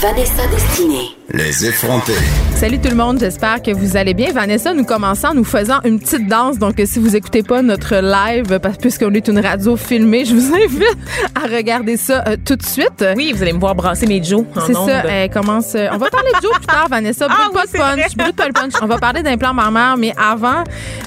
Vanessa Destinée. Les effrontés. Salut tout le monde, j'espère que vous allez bien. Vanessa, nous commençons en nous faisant une petite danse. Donc, si vous écoutez pas notre live, parce puisqu'on est une radio filmée, je vous invite à regarder ça euh, tout de suite. Oui, vous allez me voir brasser mes Joe. C'est ça. Elle commence. euh, on va parler de Joe plus tard, Vanessa. Brûle Ah pas oui, de punch. Brûle pas le punch. On va parler d'implant mammaire, mais avant,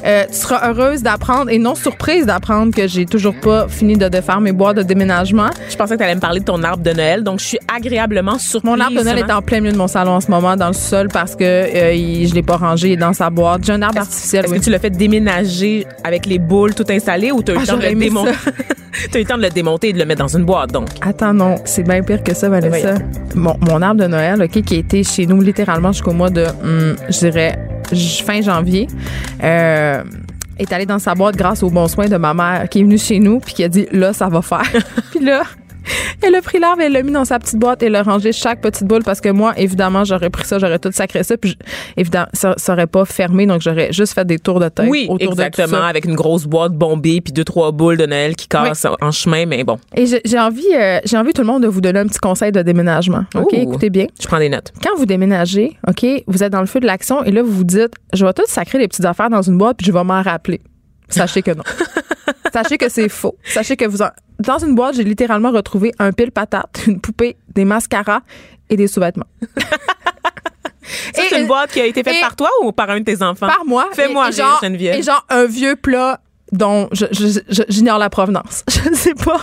euh, tu seras heureuse d'apprendre et non surprise d'apprendre que j'ai toujours pas fini de, de faire mes boîtes de déménagement. Je pensais que tu allais me parler de ton arbre de Noël, donc je suis agréablement surprise. Mon arbre de Noël est en plein milieu de mon salon en ce moment, dans le sol, parce que euh, il- je l'ai pas rangé il est dans sa boîte. J'ai un arbre artificiel. Est-ce oui. que tu l'as fait déménager avec les boules tout installées ou tu as eu Ah, le temps de j'aurais le aimé démonter? T'as eu le temps de le démonter et de le mettre dans une boîte, donc? Attends, non, c'est bien pire que ça, Vanessa. Mon, mon arbre de Noël, OK, qui a été chez nous littéralement jusqu'au mois de, hum, je dirais, j- fin janvier, euh, est allé dans sa boîte grâce aux bons soins de ma mère qui est venue chez nous puis qui a dit, là, ça va faire. puis là, elle a pris l'arbre, elle l'a mis dans sa petite boîte et l'a rangé chaque petite boule parce que moi, évidemment, j'aurais pris ça, j'aurais tout sacré ça, puis je- évidemment, ça, ça aurait pas fermé, donc j'aurais juste fait des tours de tête Oui, autour de tout exactement, ça. avec une grosse boîte bombée puis deux, trois boules de Noël qui cassent en chemin, mais bon. Et j'ai j'ai envie, euh, j'ai envie tout le monde de vous donner un petit conseil de déménagement. OK, Ouh. écoutez bien. Je prends des notes. Quand vous déménagez, OK, vous êtes dans le feu de l'action et là, vous vous dites, je vais tout sacrer les petites affaires dans une boîte puis je vais m'en rappeler. Sachez que non. Sachez que c'est faux. Sachez que vous en... Dans une boîte, j'ai littéralement retrouvé un pile patate, une poupée, des mascaras et des sous-vêtements. C'est une boîte qui a été faite et- par toi ou par un de tes enfants? Par moi. Fais-moi rire, genre- Geneviève. Et genre un vieux plat dont j'ignore la provenance. Je ne sais pas.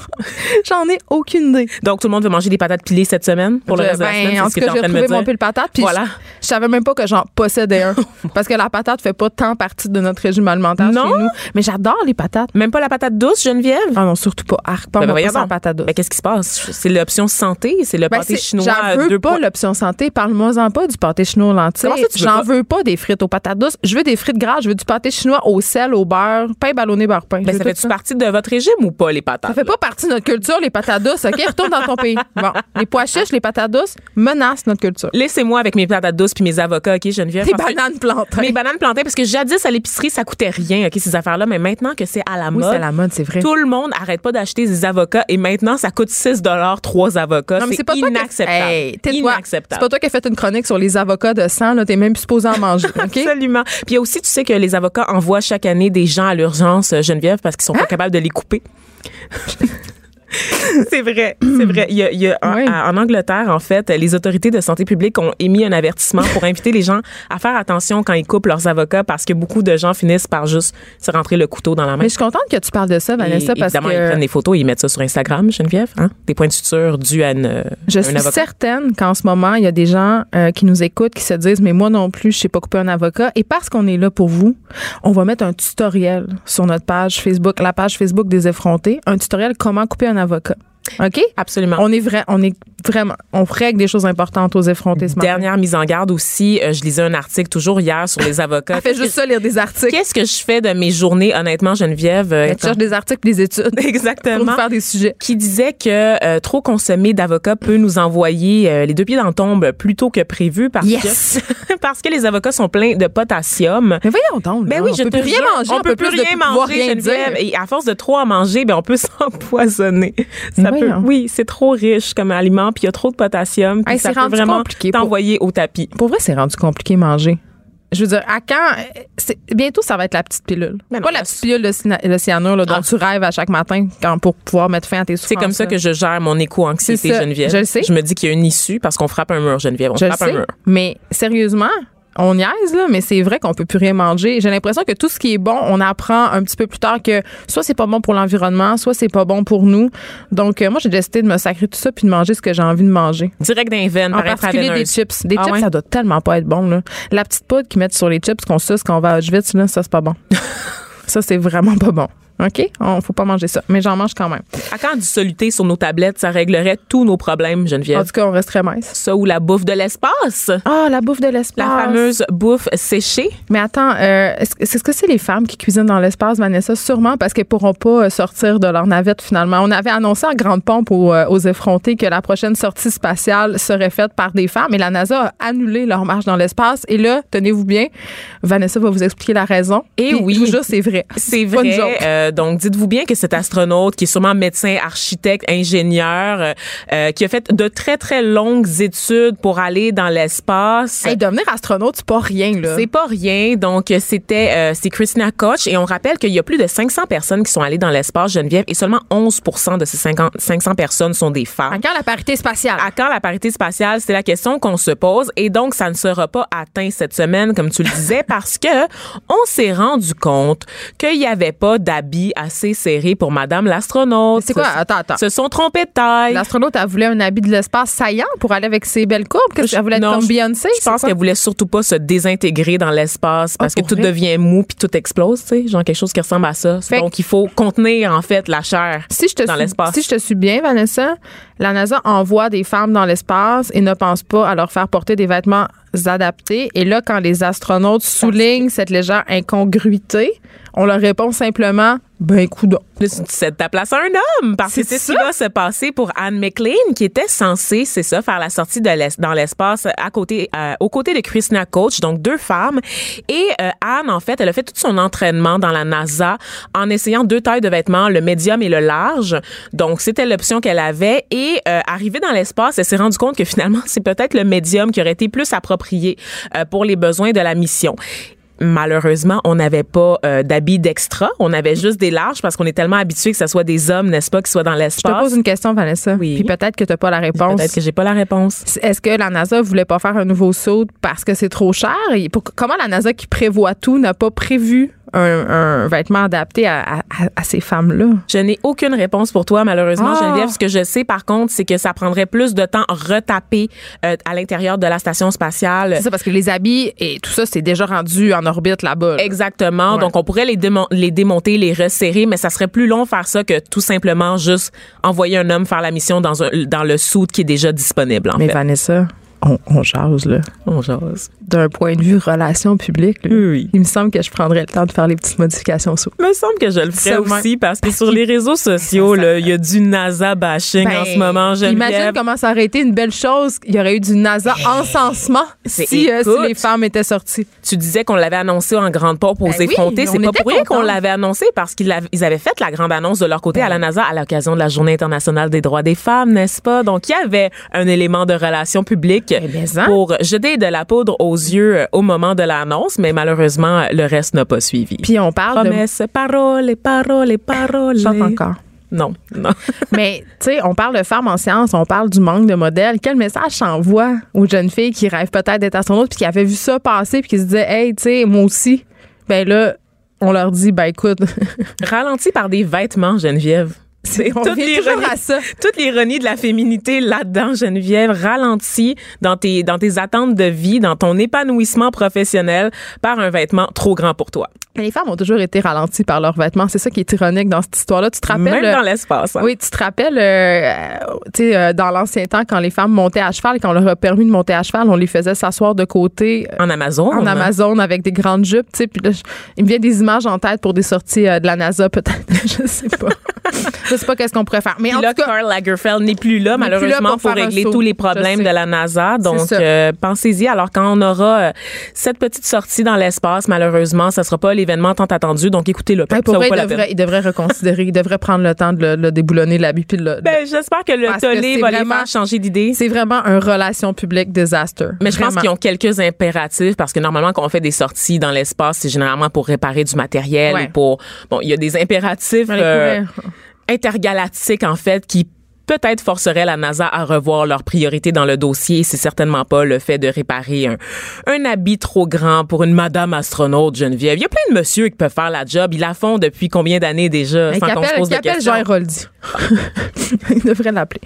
J'en ai aucune idée. Donc, tout le monde veut manger des patates pilées cette semaine pour le Je- reste de la ben, semaine? en ce tout que cas, j'ai retrouvé mon pile patate. Puis Voilà. je, je savais même pas que j'en possédais un. parce que la patate fait pas tant partie de notre régime alimentaire Non? chez nous. Mais j'adore les patates. Même pas la patate douce, Geneviève? Ah non, surtout pas. Arc, pas, Ben, pas sans donc. patate douce. Ben, qu'est-ce qui se passe? C'est l'option santé, c'est le Ben, pâté chinois J'en veux deux pas l'option santé. Parle-moi-en pas du pâté chinois lentilles. J'en veux pas des frites aux patates douces. Je veux des frites grasses. Je veux du pâté chinois au sel, au beurre, pain pain. Ben, ça fait-tu partie de votre régime ou pas, les patates? Ça fait pas partie de notre culture, les patates douces. OK? Retourne dans ton pays. Bon. Les pois chiches, les patates douces menacent notre culture. Laissez-moi avec mes patates douces puis mes avocats, OK, Geneviève? Que- bananes plantains. Mes bananes plantées, parce que jadis, à l'épicerie, ça coûtait rien, OK, ces affaires-là. Mais maintenant que c'est à la Oui, mode, c'est à la mode, c'est vrai. tout le monde arrête pas d'acheter des avocats et maintenant, ça coûte 6 trois avocats. Non, mais c'est pas toi inacceptable. Hey, tais-toi. C'est inacceptable. pas toi qui as fait une chronique sur les avocats de sang, là. T'es même supposé en manger. OK? Absolument. Puis aussi, tu sais que les avocats envoient chaque année des gens à l'urgence, Geneviève, parce qu'ils sont Hein? pas capables de les couper. c'est vrai, c'est vrai. Il y a, il y a- en- Oui. à- en, Angleterre, en fait, les autorités de santé publique ont émis un avertissement pour inviter les gens à faire attention quand ils coupent leurs avocats parce que beaucoup de gens finissent par juste se rentrer le couteau dans la main. Mais je suis contente que tu parles de ça, Vanessa, Et parce évidemment, ils que prennent des photos et ils mettent ça sur Instagram, Geneviève. Hein? Des points de suture dus à une, je un suis avocat. certaine qu'en ce moment, il y a des gens euh, qui nous écoutent qui se disent, mais moi non plus, je sais pas couper un avocat. Et parce qu'on est là pour vous, on va mettre un tutoriel sur notre page Facebook, la page Facebook des effrontés, un tutoriel comment couper un avocat. avocat. OK? Absolument. On est vrai, on est vraiment, on règle des choses importantes aux effrontés ce matin. Dernière mise en garde aussi, euh, je lisais un article toujours hier sur les avocats. Elle fait juste ça, lire des articles. Qu'est-ce que je fais de mes journées, honnêtement, Geneviève? euh, Elle cherche des articles et des études. pour Exactement. nous faire des sujets. Qui disait que euh, trop consommer d'avocats peut nous envoyer les deux pieds dans le tombe plus tôt que prévu parce Yes. que parce que les avocats sont pleins de potassium. Mais voyons donc. Ben oui, on je peut te plus rien manger, on peut plus rien manger, rien Geneviève. Et à force de trop en manger, ben on peut s'empoisonner. Ça peut, voyons. oui, c'est trop riche comme aliment, puis il y a trop de potassium, puis Hey, ça c'est peut vraiment compliqué pour- t'envoyer au tapis. Pour vrai, c'est rendu compliqué manger. Je veux dire, à quand. c'est- Bientôt, ça va être la petite pilule. Mais non, pas la petite pilule de, cyanure là, dont Ah. tu rêves à chaque matin quand, pour pouvoir mettre fin à tes souffrances. C'est comme ça que je gère mon éco-anxiété. Geneviève. Je le sais. Je me dis qu'il y a une issue parce qu'on frappe un mur, Geneviève. On Je le frappe un sais. mur. Mais sérieusement, on niaise, là, mais c'est vrai qu'on peut plus rien manger. J'ai l'impression que tout ce qui est bon, on apprend un petit peu plus tard que soit c'est pas bon pour l'environnement, soit c'est pas bon pour nous. Donc, euh, moi, j'ai décidé de me sacrer tout ça puis de manger ce que j'ai envie de manger. Direct d'un veine, En par particulier des chips. Des Ah chips, ouais? ça doit tellement pas être bon. Là. La petite poudre qu'ils mettent sur les chips qu'on suce quand on va à Auschwitz, là, ça, c'est pas bon. ça, c'est vraiment pas bon. OK? On faut pas manger ça. Mais j'en mange quand même. À quand du soluté sur nos tablettes, ça réglerait tous nos problèmes, En Geneviève. tout cas, on resterait mince. Ça ou la bouffe de l'espace? Ah, la bouffe de l'espace. La fameuse bouffe séchée? Mais attends, euh, est-ce que- c'est les femmes qui cuisinent dans l'espace, Vanessa? Sûrement parce qu'elles pourront pas euh, sortir de leur navette finalement. On avait annoncé en grande pompe aux, euh, aux effrontés que la prochaine sortie spatiale serait faite par des femmes et la NASA a annulé leur marche dans l'espace. Et là, tenez-vous bien, Vanessa va vous expliquer la raison. Et Puis, oui. je vous jure, c'est vrai. C'est pas une vrai. joke. Euh, donc, dites-vous bien que cet astronaute, qui est sûrement médecin, architecte, ingénieur, euh, euh, qui a fait de très, très longues études pour aller dans l'espace. Hey, devenir astronaute, c'est pas rien, là. C'est pas rien. Donc, euh, c'était, euh, c'est Christina Koch. Et on rappelle qu'il y a plus de 500 personnes qui sont allées dans l'espace, Geneviève, et seulement 11% de ces 50 500 personnes sont des femmes. À quand la parité spatiale? À quand la parité spatiale? C'est la question qu'on se pose. Et donc, ça ne sera pas atteint cette semaine, comme tu le disais, parce que on s'est rendu compte qu'il n'y avait pas d'habits assez serrés pour Madame l'astronaute. C'est quoi? Attends, attends. Se sont trompés de taille. L'astronaute, elle voulait un habit de l'espace saillant pour aller avec ses belles courbes? Qu'est-ce qu'elle voulait? Être Non, comme je- Beyoncé? Je pense qu'elle voulait surtout pas se désintégrer dans l'espace parce Ah, que pour tout vrai? devient mou puis tout explose, tu sais, genre quelque chose qui ressemble à ça. Fait Donc il faut contenir en fait la chair si je te dans l'espace. Si je te suis bien, Vanessa, la NASA envoie des femmes dans l'espace et ne pense pas à leur faire porter des vêtements Et là, quand les astronautes soulignent cette légère incongruité, on leur répond simplement ben coudon. Là, tu cèdes ta place à un homme parce que C'est c'est ce qui va se passer pour Anne McLean qui était censée, c'est ça, faire la sortie de dans l'espace à côté, euh, aux côtés de Christina Coach, donc deux femmes. Et euh, Anne, en fait, elle a fait tout son entraînement dans la NASA en essayant deux tailles de vêtements, le médium et le large. Donc c'était l'option qu'elle avait. Et euh, arrivée dans l'espace, elle s'est rendue compte que finalement c'est peut-être le médium qui aurait été plus approprié euh, pour les besoins de la mission. Malheureusement, on n'avait pas euh, d'habits d'extra. On avait juste des larges parce qu'on est tellement habitué que ce soit des hommes, n'est-ce pas, qui soient dans Je te l'espace. pose une question, Vanessa. Oui. Puis peut-être que tu n'as pas la réponse. Peut-être que j'ai pas la réponse. Est-ce que la NASA voulait pas faire un nouveau saut parce que c'est trop cher? Et pour- comment la NASA qui prévoit tout n'a pas prévu un, un vêtement adapté à, à- à ces femmes-là? Je n'ai aucune réponse pour toi, malheureusement, Ah. Geneviève. Ce que je sais, par contre, c'est que ça prendrait plus de temps retaper euh, à l'intérieur de la station spatiale. C'est ça, parce que les habits et tout ça, c'est déjà rendu en orbite là-bas. là. Exactement. Ouais. Donc, on pourrait les, démon- les démonter, les resserrer, mais ça serait plus long faire ça que tout simplement juste envoyer un homme faire la mission dans, un, dans le suit qui est déjà disponible, en Mais fait. Vanessa, on, on jase, là. On jase. D'un point de vue relation publique, là, Oui. il me semble que je prendrais le temps de faire les petites modifications sous. me semble que je le ferais aussi parce que sur les réseaux sociaux, là, il y a du NASA bashing en ce moment, Ben, Imagine Geneviève. comment ça aurait été une belle chose. Il y aurait eu du NASA encensement C'est- si, euh, si les femmes étaient sorties. Tu disais qu'on l'avait annoncé en grande pompe aux Ben effrontés. on C'est pas pour rien qu'on l'avait annoncé parce qu'ils avaient, fait la grande annonce de leur côté à la NASA à l'occasion de la Journée internationale des droits des femmes, n'est-ce pas? Donc, il y avait un élément de relation publique ben. Pour jeter de la poudre aux yeux euh, au moment de l'annonce, mais malheureusement, le reste n'a pas suivi. Puis on parle de... Promesse, parole, parole, parole. Chante encore. Non, non. Mais, tu sais, on parle de femmes en sciences, on parle du manque de modèles. Quel message s'envoie aux jeunes filles qui rêvent peut-être d'être astronautes puis qui avaient vu ça passer puis qui se disaient, hey, tu sais, moi aussi. Ben là, on leur dit, ben écoute, Ralenti par des vêtements, Geneviève. C'est toute l'ironie- toute de la féminité là-dedans, Geneviève, ralenti dans tes, dans tes attentes de vie, dans ton épanouissement professionnel par un vêtement trop grand pour toi. Les femmes ont toujours été ralenties par leurs vêtements. C'est ça qui est ironique dans cette histoire-là. Tu te rappelles. Même euh, dans l'espace. hein. Oui, tu te rappelles, euh, tu sais, euh, dans l'ancien temps, quand les femmes montaient à cheval et qu'on leur a permis de monter à cheval, on les faisait s'asseoir de côté euh, En Amazon. en hein. Amazon avec des grandes jupes, tu sais. Puis là, il me vient des images en tête pour des sorties euh, de la NASA, peut-être. je sais pas. je sais pas qu'est-ce qu'on pourrait faire. Mais en là, tout cas, Karl Lagerfeld n'est plus là, N'est plus là malheureusement, pour pour, régler tous les problèmes de la NASA. Donc, euh, pensez-y. Alors, quand on aura euh, cette petite sortie dans l'espace, malheureusement, ça sera pas l'événement tant attendu. Donc, écoutez-le. ben, pas il devrait, il devrait reconsidérer, il devrait prendre le temps de le, le déboulonner l'habit puis de le- Ben, j'espère que le Parce tollé va les vraiment- faire changer d'idée. c'est vraiment un relation publique disaster. Mais je pense qu'ils ont quelques impératifs parce que normalement, quand on fait des sorties dans l'espace, c'est généralement pour réparer du matériel Ouais. ou pour. Bon, il y a des impératifs Euh, intergalactiques, en fait, qui peut-être forcerait la NASA à revoir leurs priorités dans le dossier. C'est certainement pas le fait de réparer un, un habit trop grand pour une madame astronaute, Geneviève. Il y a plein de monsieur qui peuvent faire la job. Ils la font depuis combien d'années déjà, Ben, sans qu'on se pose de questions? Jean Héroldi. Il devrait l'appeler.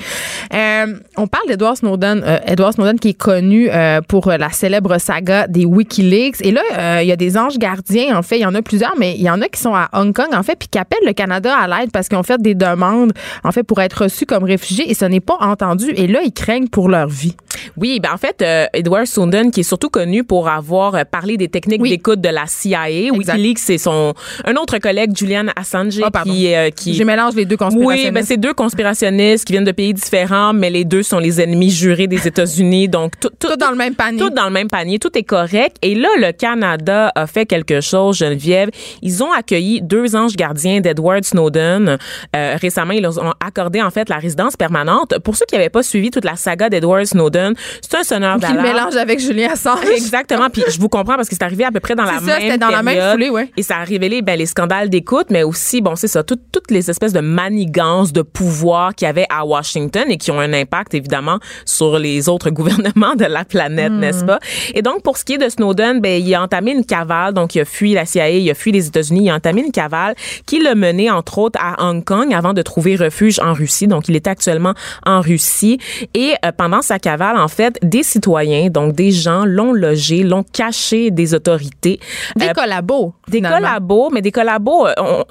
Euh, on parle d'Edward Snowden. euh, Edward Snowden qui est connu euh, pour la célèbre saga des WikiLeaks. Et là, il y a des anges gardiens, en fait. Il y en a plusieurs, mais il y en a qui sont à Hong Kong, en fait, puis qui appellent le Canada à l'aide parce qu'ils ont fait des demandes, en fait, pour être reçus comme réfugiés et ce n'est pas entendu. Et là, ils craignent pour leur vie. Oui, ben en fait, euh, Edward Snowden, qui est surtout connu pour avoir euh, parlé des techniques Oui. d'écoute de la CIA, Exact. WikiLeaks, c'est son un autre collègue, Julian Assange, Ah, qui euh, qui Je mélange les deux conspirationnistes. Oui, ben c'est deux conspirationnistes qui viennent de pays différents, mais les deux sont les ennemis jurés des États-Unis, donc tout, tout, Tout dans le même panier. Tout dans le même panier, tout est correct. Et là, le Canada a fait quelque chose, Geneviève. Ils ont accueilli deux anges gardiens d'Edward Snowden. Euh, récemment, ils leur ont accordé en fait la résidence permanente. Pour ceux qui n'avaient pas suivi toute la saga d'Edward Snowden, c'est un sonneur Qui le d'alarme. mélange avec Julien Assange. Exactement. Puis je vous comprends parce que c'est arrivé à peu près dans la ça, même c'était dans la même période. foulée, ouais. Et ça a révélé ben, les scandales d'écoute, mais aussi, bon, c'est ça, tout- toutes les espèces de manigances de pouvoir qu'il y avait à Washington et qui ont un impact, évidemment, sur les autres gouvernements de la planète, Hmm. n'est-ce pas? Et donc, pour ce qui est de Snowden, ben, il a entamé une cavale, donc il a fui la CIA, il a fui les États-Unis, il a entamé une cavale qui l'a mené, entre autres, à Hong Kong avant de trouver refuge en Russie. Donc, il était actuellement en Russie. Et euh, pendant sa cavale, en fait, des citoyens, donc des gens, l'ont logé, l'ont caché des autorités. Des Euh, collabos. des finalement. collabos, mais des collabos, euh, on,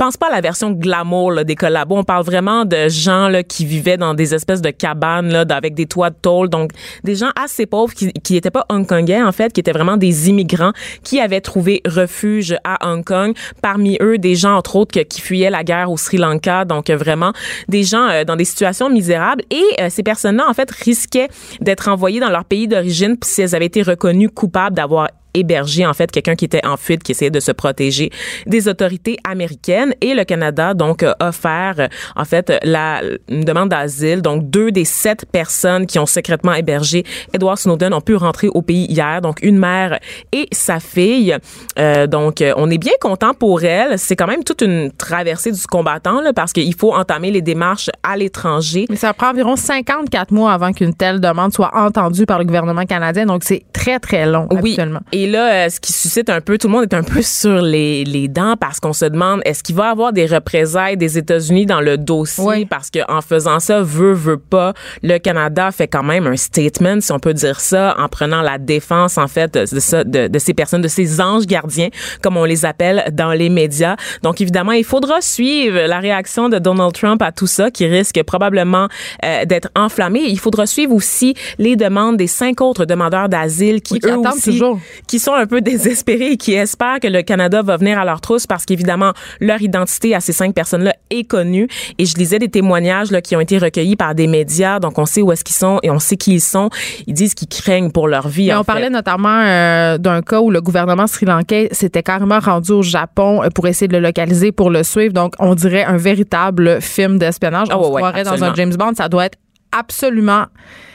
pense pas à la version glamour là, des collabos. On parle vraiment de gens là, qui vivaient dans des espèces de cabanes là, avec des toits de tôle. Donc, des gens assez pauvres qui qui étaient pas hongkongais, en fait, qui étaient vraiment des immigrants qui avaient trouvé refuge à Hong Kong. Parmi eux, des gens, entre autres, qui fuyaient la guerre au Sri Lanka. Donc, euh, vraiment, des gens euh, dans des situations misérables. Et euh, ces personnes-là, en fait, risquaient d'être envoyées dans leur pays d'origine si elles avaient été reconnues coupables d'avoir hébergé en fait quelqu'un qui était en fuite qui essayait de se protéger des autorités américaines et le Canada donc a offert en fait la une demande d'asile donc deux des sept personnes qui ont secrètement hébergé Edward Snowden ont pu rentrer au pays hier donc une mère et sa fille Euh, donc on est bien content pour elle c'est quand même toute une traversée du combattant là, parce qu'il faut entamer les démarches à l'étranger Mais ça prend environ 54 mois avant qu'une telle demande soit entendue par le gouvernement canadien. Donc, c'est très, très long, Oui. habituellement. Et là, euh, ce qui suscite un peu, tout le monde est un peu sur les, les dents parce qu'on se demande est-ce qu'il va y avoir des représailles des États-Unis dans le dossier? Oui. parce que en faisant ça, veut veut pas, le Canada fait quand même un statement, si on peut dire ça, en prenant la défense en fait de, de ça, de, de ces personnes, de ces anges gardiens, comme on les appelle dans les médias. Donc évidemment, il faudra suivre la réaction de Donald Trump à tout ça, qui risque probablement euh, d'être enflammé. Il faudra suivre aussi les demandes des cinq autres demandeurs d'asile qui Oui, qui eux attendent aussi toujours. Qui sont un peu désespérés et qui espèrent que le Canada va venir à leur trousse parce qu'évidemment, leur identité à ces cinq personnes-là est connue. Et je lisais des témoignages là, qui ont été recueillis par des médias, donc on sait où est-ce qu'ils sont et on sait qui ils sont. Ils disent qu'ils craignent pour leur vie. Mais on parlait notamment euh, d'un cas où le gouvernement sri-lankais s'était carrément rendu au Japon euh, pour essayer de le localiser, pour le suivre. Donc, on dirait un véritable film d'espionnage. Ah on ouais, se croirait dans un. James Bond. Ça doit être absolument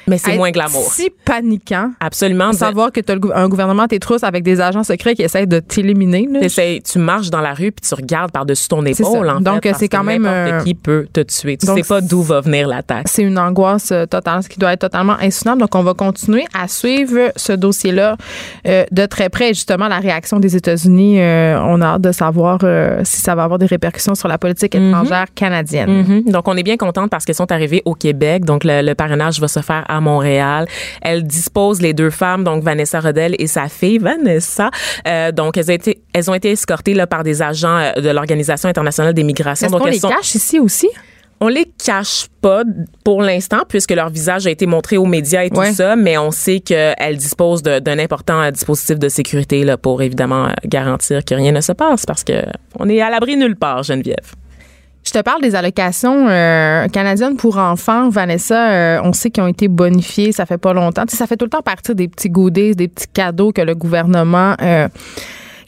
Mais c'est moins glamour. si paniquant. Absolument. de savoir que tu as un gouvernement tes trousses avec des agents secrets qui essayent de t'éliminer. tu marches dans la rue puis tu regardes par-dessus ton épaule. En Donc, c'est quand même, euh, qui peut te tuer. Tu donc, sais pas d'où va venir l'attaque. C'est une angoisse euh, totale, ce qui doit être totalement insoutenable. Donc, on va continuer à suivre ce dossier-là euh, de très près. Et justement, la réaction des États-Unis, euh, on a hâte de savoir si ça va avoir des répercussions sur la politique étrangère canadienne. Mhm. Donc, on est bien contente parce qu'elles sont arrivées au Québec. Donc, le, le parrainage va se faire à Montréal. Elles disposent, les deux femmes, donc Vanessa Rodel et sa fille, Vanessa. Euh, donc, elles ont été, elles ont été escortées là, par des agents euh, de l'Organisation internationale des migrations. Donc, elles les sont- cache ici aussi? on les cache pas pour l'instant puisque leur visage a été montré aux médias et tout Ouais. ça, mais on sait qu'elles disposent d'un important euh, dispositif de sécurité là, pour évidemment garantir que rien ne se passe parce que on est à l'abri nulle part, Geneviève. Je te parle des allocations euh, canadiennes pour enfants. Vanessa, euh, on sait qu'ils ont été bonifiées, ça fait pas longtemps. Tu sais, ça fait tout le temps partir des petits goodies, des petits cadeaux que le gouvernement... euh,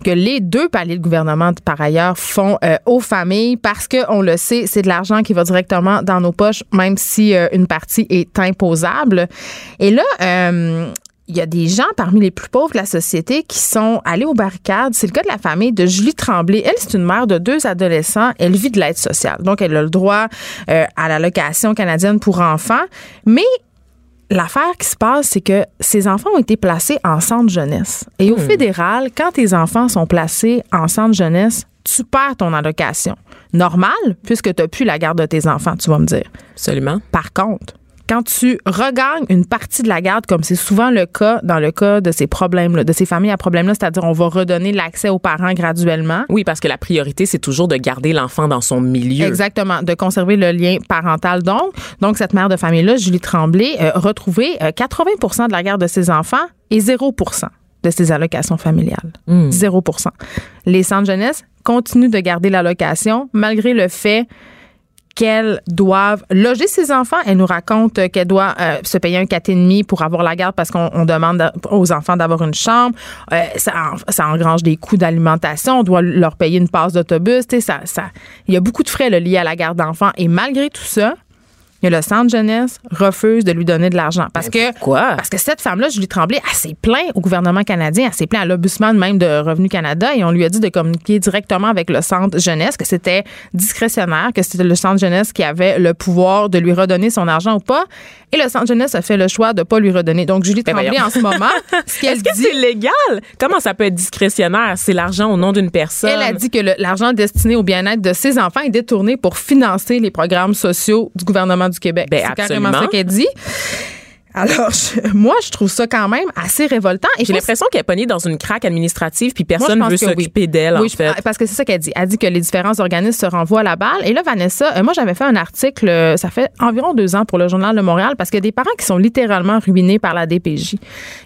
que les deux paliers de gouvernement, par ailleurs, font euh, aux familles parce que on le sait, c'est de l'argent qui va directement dans nos poches, même si euh, une partie est imposable. Et là, euh, il y a des gens parmi les plus pauvres de la société qui sont allés aux barricades. C'est le cas de la famille de Julie Tremblay. Elle, c'est une mère de deux adolescents. Elle vit de l'aide sociale. Donc, elle a le droit euh, à l'allocation canadienne pour enfants. Mais L'affaire qui se passe, c'est que ces enfants ont été placés en centre jeunesse. Et au fédéral, quand tes enfants sont placés en centre jeunesse, tu perds ton allocation. Normal, puisque tu n'as plus la garde de tes enfants, tu vas me dire. Absolument. Par contre, quand tu regagnes une partie de la garde, comme c'est souvent le cas dans le cas de ces problèmes-là, de ces familles à problèmes-là, c'est-à-dire on va redonner l'accès aux parents graduellement. Oui, parce que la priorité, c'est toujours de garder l'enfant dans son milieu. Exactement, de conserver le lien parental. Donc, donc cette mère de famille-là, Julie Tremblay, a retrouvé euh, 80% de la garde de ses enfants et 0% de ses allocations familiales. 0% Les centres jeunesse continuent de garder l'allocation malgré le fait qu'elles doivent loger ses enfants. Elle nous raconte qu'elle doit euh, se payer un 4,5 pour avoir la garde parce qu'on on demande aux enfants d'avoir une chambre. Euh, ça, ça engrange des coûts d'alimentation. On doit leur payer une passe d'autobus. Ça, ça, il y a beaucoup de frais liés à la garde d'enfants. Et malgré tout ça, il y a le centre jeunesse refuse de lui donner de l'argent parce que pourquoi? parce que cette femme-là, Julie Tremblay, elle s'est plainte au gouvernement canadien, elle s'est plainte à l'Ombudsman même de Revenu Canada et on lui a dit de communiquer directement avec le centre jeunesse, que c'était discrétionnaire, que c'était le centre jeunesse qui avait le pouvoir de lui redonner son argent ou pas. Et le centre jeunesse a fait le choix de pas lui redonner. Donc Julie Ben Tremblay, voyons. en ce moment, ce qu'elle Est-ce que c'est légal? Comment ça peut être discrétionnaire? C'est l'argent au nom d'une personne. elle a dit que le- l'argent destiné au bien-être de ses enfants est détourné pour financer les programmes sociaux du gouvernement du Québec. Ben, c'est carrément ça qu'elle dit. Alors, je- moi, je trouve ça quand même assez révoltant. Et J'ai l'impression qu'elle est pognée dans une craque administrative puis personne pense veut que oui. s'occuper d'elle, Oui, en je- fait. parce que c'est ça qu'elle dit. Elle dit que les différents organismes se renvoient la balle. Et là, Vanessa, euh, moi, j'avais fait un article, euh, ça fait environ deux ans pour le Journal de Montréal, parce qu'il y a des parents qui sont littéralement ruinés par la DPJ.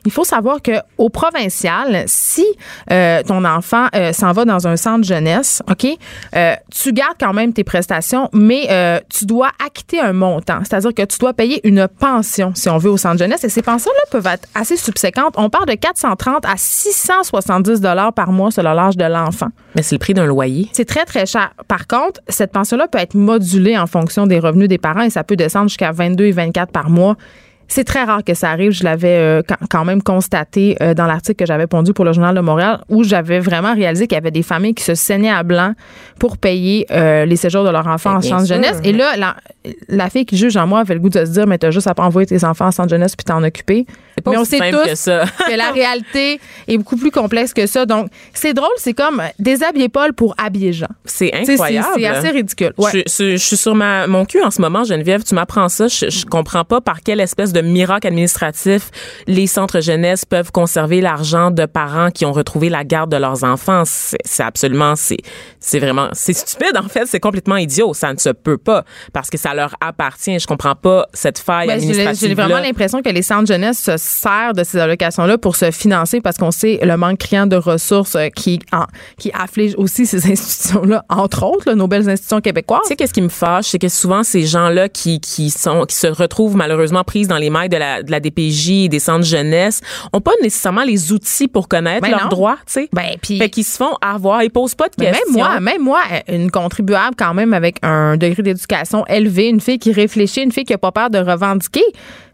Il faut savoir que au provincial, si euh, ton enfant euh, s'en va dans un centre jeunesse, OK, euh, tu gardes quand même tes prestations, mais tu dois acquitter un montant. C'est-à-dire que tu dois payer une pension, si on veut, au centre jeunesse. Et ces pensions-là peuvent être assez subséquentes. On parle de 430 à 670 dollars par mois selon l'âge de l'enfant. Mais c'est le prix d'un loyer. C'est très, très cher. Par contre, cette pension-là peut être modulée en fonction des revenus des parents et ça peut descendre jusqu'à 22 et 24 par mois. C'est très rare que ça arrive. Je l'avais euh, quand- même constaté euh, dans l'article que j'avais pondu pour le Journal de Montréal, où j'avais vraiment réalisé qu'il y avait des familles qui se saignaient à blanc pour payer euh, les séjours de leurs enfants Ben, en centre jeunesse. Et là, la, la fille qui juge en moi avait le goût de se dire, mais t'as juste à pas envoyer tes enfants en centre jeunesse puis t'en occuper. Pas mais on sait tous que ça. que la réalité est beaucoup plus complexe que ça. Donc, c'est drôle, c'est comme déshabiller Paul pour habiller Jean. C'est incroyable. C'est c'est assez ridicule. Ouais. Je, je- je suis sur ma, mon cul en ce moment, Geneviève. Tu m'apprends ça. Je, je comprends pas par quelle espèce de miracle administratif les centres jeunesse peuvent conserver l'argent de parents qui ont retrouvé la garde de leurs enfants. C'est absolument, c'est vraiment, c'est stupide en fait. C'est complètement idiot. Ça ne se peut pas parce que ça leur appartient. Je comprends pas cette faille Ben, j'ai administrative. j'ai vraiment l'impression que les centres jeunesse se servent de ces allocations-là pour se financer parce qu'on sait le manque criant de ressources euh, qui, en- qui afflige aussi ces institutions-là, entre autres, là, nos belles institutions québécoises. Tu sais, qu'est-ce qui me fâche, c'est que souvent ces gens-là qui, qui sont qui se retrouvent malheureusement prises dans les mailles de la, de la DPJ et des centres jeunesse ont pas nécessairement les outils pour connaître Ben leurs non. droits, tu sais. Ben, puis- fait qu'ils se font avoir, ils posent pas de Mais questions. même moi, même moi, une contribuable quand même avec un degré d'éducation élevé, une fille qui réfléchit, une fille qui a pas peur de revendiquer.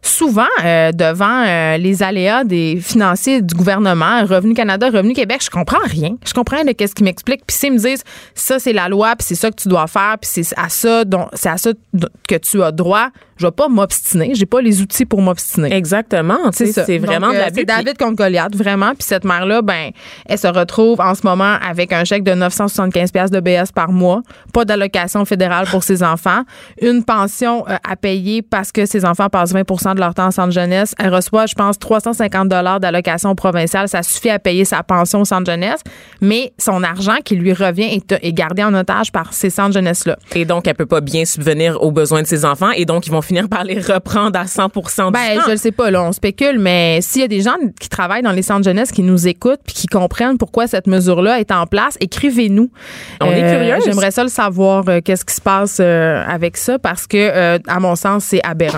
Souvent, euh, devant euh, les aléas des financiers du gouvernement, Revenu Canada, Revenu Québec, je comprends rien. Je comprends de qu'est-ce qu'ils m'expliquent. Puis s'ils me disent, ça c'est la loi, puis c'est ça que tu dois faire, puis c'est à ça dont c'est à ça dont- que tu as droit, je vais pas m'obstiner. J'ai pas les outils pour m'obstiner. Exactement, ça. c'est vraiment Donc, de euh. C'est David contre Goliath, vraiment. Puis cette mère-là, ben, elle se retrouve en ce moment avec un chèque de 975 pièces de BS par mois, pas d'allocation fédérale pour ses enfants, une pension euh, à payer parce que ses enfants passent 20 de leur temps en centre jeunesse. Elle reçoit, je pense, 350 dollars d'allocation provinciale. Ça suffit à payer sa pension au centre jeunesse, mais son argent qui lui revient est, est gardé en otage par ces centres jeunesse-là. Et donc, elle peut pas bien subvenir aux besoins de ses enfants et donc, ils vont finir par les reprendre à 100 du Ben, temps. je le sais pas, là, on spécule, mais s'il y a des gens qui travaillent dans les centres jeunesse qui nous écoutent puis qui comprennent pourquoi cette mesure-là est en place, écrivez-nous. On est curieuse. J'aimerais ça le savoir, euh, qu'est-ce qui se passe euh, avec ça, parce que, euh, à mon sens, c'est aberrant.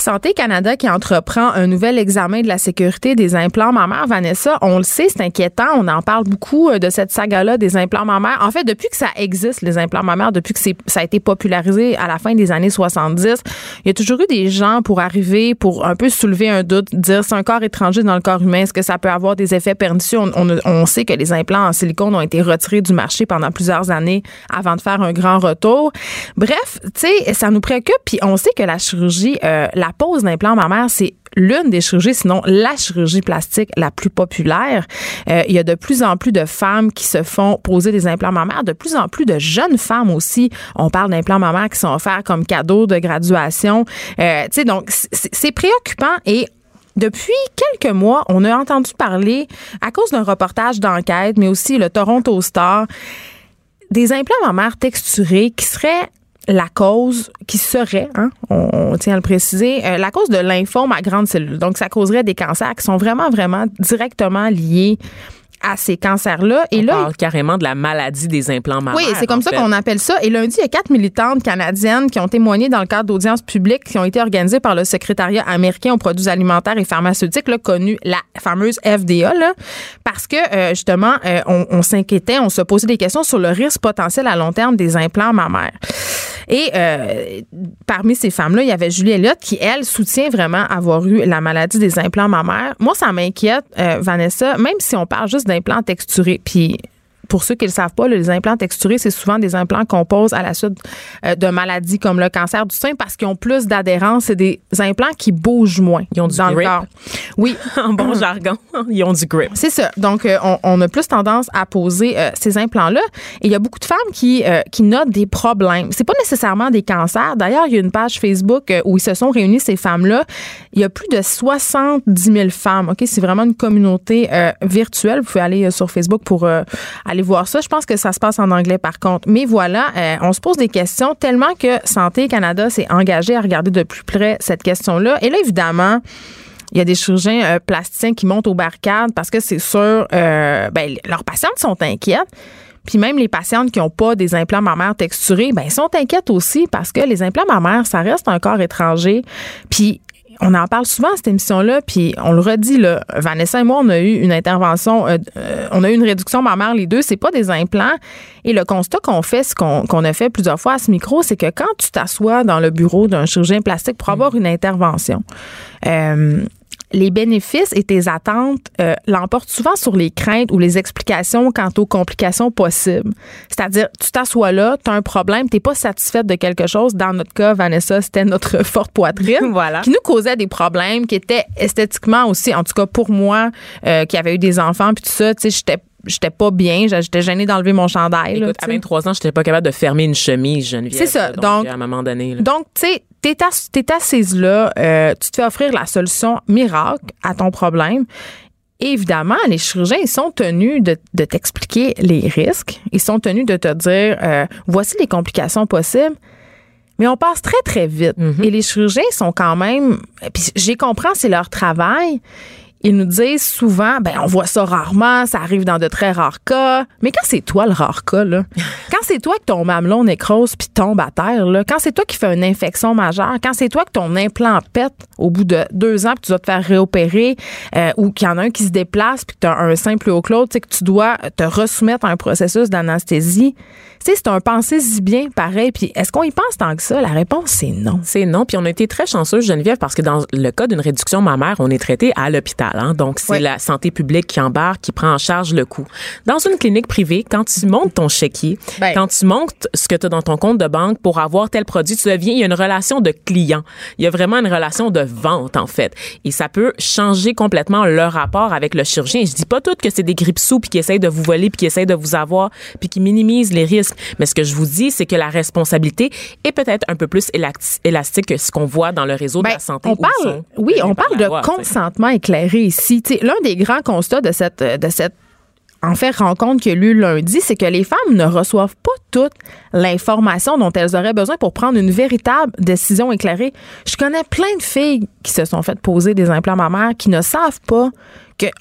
Santé Canada qui entreprend un nouvel examen de la sécurité des implants mammaires. Vanessa, on le sait, c'est inquiétant. On en parle beaucoup euh, de cette saga-là des implants mammaires. En fait, depuis que ça existe, les implants mammaires, depuis que ça a été popularisé à la fin des années 70, il y a toujours eu des gens pour arriver, pour un peu soulever un doute, dire c'est un corps étranger dans le corps humain, est-ce que ça peut avoir des effets pernicieux? On, sait que les implants en silicone ont été retirés du marché pendant plusieurs années avant de faire un grand retour. Bref, tu sais, ça nous préoccupe. Puis on sait que la chirurgie, euh, la pose d'implant mammaire, c'est l'une des chirurgies, sinon la chirurgie plastique la plus populaire. Euh, il y a de plus en plus de femmes qui se font poser des implants mammaires, de plus en plus de jeunes femmes aussi. On parle d'implants mammaires qui sont offerts comme cadeau de graduation. Euh, tu sais, donc c'est préoccupant et depuis quelques mois, on a entendu parler, à cause d'un reportage d'enquête, mais aussi le Toronto Star, des implants mammaires texturés qui seraient la cause qui serait, hein, on, tient à le préciser, euh, la cause de lymphome à grande cellule. Donc, ça causerait des cancers qui sont vraiment, vraiment directement liés à ces cancers-là. Et On là, parle carrément de la maladie des implants mammaires. Oui, c'est comme ça qu'on appelle ça. Et lundi, il y a quatre militantes canadiennes qui ont témoigné dans le cadre d'audiences publiques qui ont été organisées par le secrétariat américain aux produits alimentaires et pharmaceutiques, là, connu la fameuse FDA, là, parce que euh, justement, euh, on, on s'inquiétait, on se posait des questions sur le risque potentiel à long terme des implants mammaires. Et euh, parmi ces femmes-là, il y avait Julie Elliott qui, elle, soutient vraiment avoir eu la maladie des implants mammaires. Moi, ça m'inquiète, Vanessa, même si on parle juste d'implants texturés. Puis pour ceux qui ne le savent pas, les implants texturés, c'est souvent des implants qu'on pose à la suite euh, de maladies comme le cancer du sein parce qu'ils ont plus d'adhérence. C'est des implants qui bougent moins Ils ont du grip. Oui. en bon jargon, ils ont du grip. C'est ça. Donc, euh, on, a plus tendance à poser euh, ces implants-là. Et il y a beaucoup de femmes qui, qui notent des problèmes. C'est pas nécessairement des cancers. D'ailleurs, il y a une page Facebook où ils se sont réunis, ces femmes-là. Il y a plus de 70 000 femmes. OK? C'est vraiment une communauté virtuelle. Vous pouvez aller sur Facebook pour aller voir ça. Je pense que ça se passe en anglais par contre. Mais voilà, euh, on se pose des questions tellement que Santé Canada s'est engagé à regarder de plus près cette question-là. Et là, évidemment, il y a des chirurgiens euh, plasticiens qui montent aux barricades parce que c'est sûr, euh, ben, leurs patientes sont inquiètes. Puis même les patientes qui n'ont pas des implants mammaires texturés, ben, sont inquiètes aussi parce que les implants mammaires, ça reste un corps étranger. Puis on en parle souvent à cette émission-là, puis on le redit, là, Vanessa et moi, on a eu une intervention, euh, euh, on a eu une réduction mammaire les deux, c'est pas des implants. Et le constat qu'on fait, ce qu'on a fait plusieurs fois à ce micro, c'est que quand tu t'assois dans le bureau d'un chirurgien plastique pour avoir une intervention, euh, les bénéfices et tes attentes euh, l'emportent souvent sur les craintes ou les explications quant aux complications possibles. C'est-à-dire, tu t'assois là, tu as un problème, tu pas satisfaite de quelque chose. Dans notre cas, Vanessa, c'était notre forte poitrine voilà. qui nous causait des problèmes, qui étaient esthétiquement aussi, en tout cas pour moi, euh, qui avait eu des enfants, puis tout ça, tu sais, j'étais j'étais pas bien, j'étais gênée d'enlever mon chandail. Écoute, à 23 ans, j'étais pas capable de fermer une chemise, Geneviève. C'est ça. Donc, à un moment donné. Donc, tu sais, t'es, es assise là, euh, tu te fais offrir la solution miracle à ton problème. évidemment, les chirurgiens, ils sont tenus de, de t'expliquer les risques. Ils sont tenus de te dire, euh, voici les complications possibles. Mais on passe très, très vite. Mm-hmm. Et les chirurgiens sont quand même, puis j'ai compris, c'est leur travail ils nous disent souvent, ben on voit ça rarement, ça arrive dans de très rares cas. Mais quand c'est toi le rare cas, là, quand c'est toi que ton mamelon nécrose puis tombe à terre, là, quand c'est toi qui fais une infection majeure, quand c'est toi que ton implant pète au bout de deux ans que tu dois te faire réopérer euh, ou qu'il y en a un qui se déplace puis que tu as un sein plus haut que l'autre, que tu dois te resoumettre à un processus d'anesthésie, c'est un pensée si bien pareil. Puis est-ce qu'on y pense tant que ça? La réponse, c'est non. C'est non. Puis on a été très chanceux, Geneviève, parce que dans le cas d'une réduction mammaire, on est traité à l'hôpital. Hein? Donc, c'est la santé publique qui embarque, qui prend en charge le coût. Dans une clinique privée, quand tu montes ton chéquier, ben. quand tu montes ce que tu as dans ton compte de banque pour avoir tel produit, tu deviens, il y a une relation de client. Il y a vraiment une relation de vente, en fait. Et ça peut changer complètement le rapport avec le chirurgien. Je dis pas tout que c'est des grippes sous puis qui essayent de vous voler puis qui essayent de vous avoir puis qui minimisent les risques. Mais ce que je vous dis, c'est que la responsabilité est peut-être un peu plus élastique que ce qu'on voit dans le réseau de ben, la santé. On parle, oui, on parle de consentement éclairé ici. L'un des grands constats de cette, de cette en fait rencontre a lieu lundi, c'est que les femmes ne reçoivent pas toute l'information dont elles auraient besoin pour prendre une véritable décision éclairée. Je connais plein de filles qui se sont faites poser des implants mammaires qui ne savent pas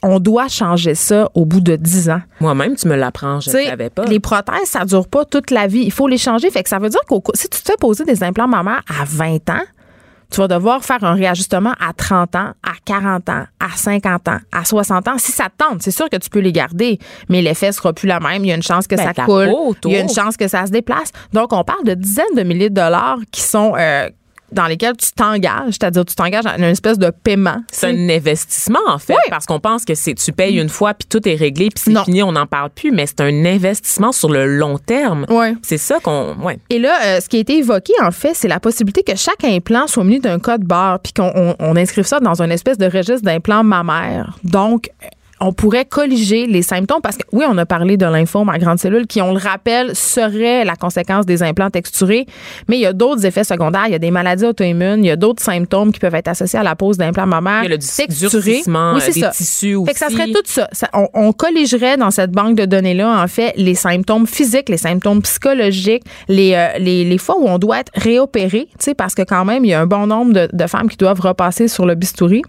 qu'on doit changer ça au bout de 10 ans. Moi-même, tu me l'apprends, je ne savais pas. Les prothèses, ça dure pas toute la vie. Il faut les changer. Fait que ça veut dire que si tu te fais poser des implants mammaires à 20 ans, tu vas devoir faire un réajustement à 30 ans, à 40 ans, à 50 ans, à 60 ans. Si ça te tente, c'est sûr que tu peux les garder, mais l'effet sera plus la même. Il y a une chance que Ben, ça coule. peau, Il y a une chance que ça se déplace. Donc, on parle de dizaines de milliers de dollars qui sont euh, dans lesquels tu t'engages, c'est-à-dire tu t'engages à une espèce de paiement. C'est un investissement, en fait, parce qu'on pense que c'est tu payes une fois, puis tout est réglé, puis c'est fini, on n'en parle plus, mais c'est un investissement sur le long terme. C'est ça qu'on... Ouais. Et là, euh, ce qui a été évoqué, en fait, c'est la possibilité que chaque implant soit muni d'un code barre, puis qu'on on, on inscrive ça dans une espèce de registre d'implants mammaires. Donc, on pourrait colliger les symptômes parce que oui, on a parlé de lymphome à grande cellule qui, on le rappelle, serait la conséquence des implants texturés, mais il y a d'autres effets secondaires, il y a des maladies auto-immunes, il y a d'autres symptômes qui peuvent être associés à la pose d'implants mammaires Il y a le texturés. Oui, euh, c'est des ça. tissus aussi. Fait que ça serait tout ça. Ça- on, on colligerait dans cette banque de données-là, en fait, les symptômes physiques, les symptômes psychologiques, les, euh, les, les fois où on doit être réopéré, tu sais, parce que quand même, il y a un bon nombre de, de femmes qui doivent repasser sur le bistouri.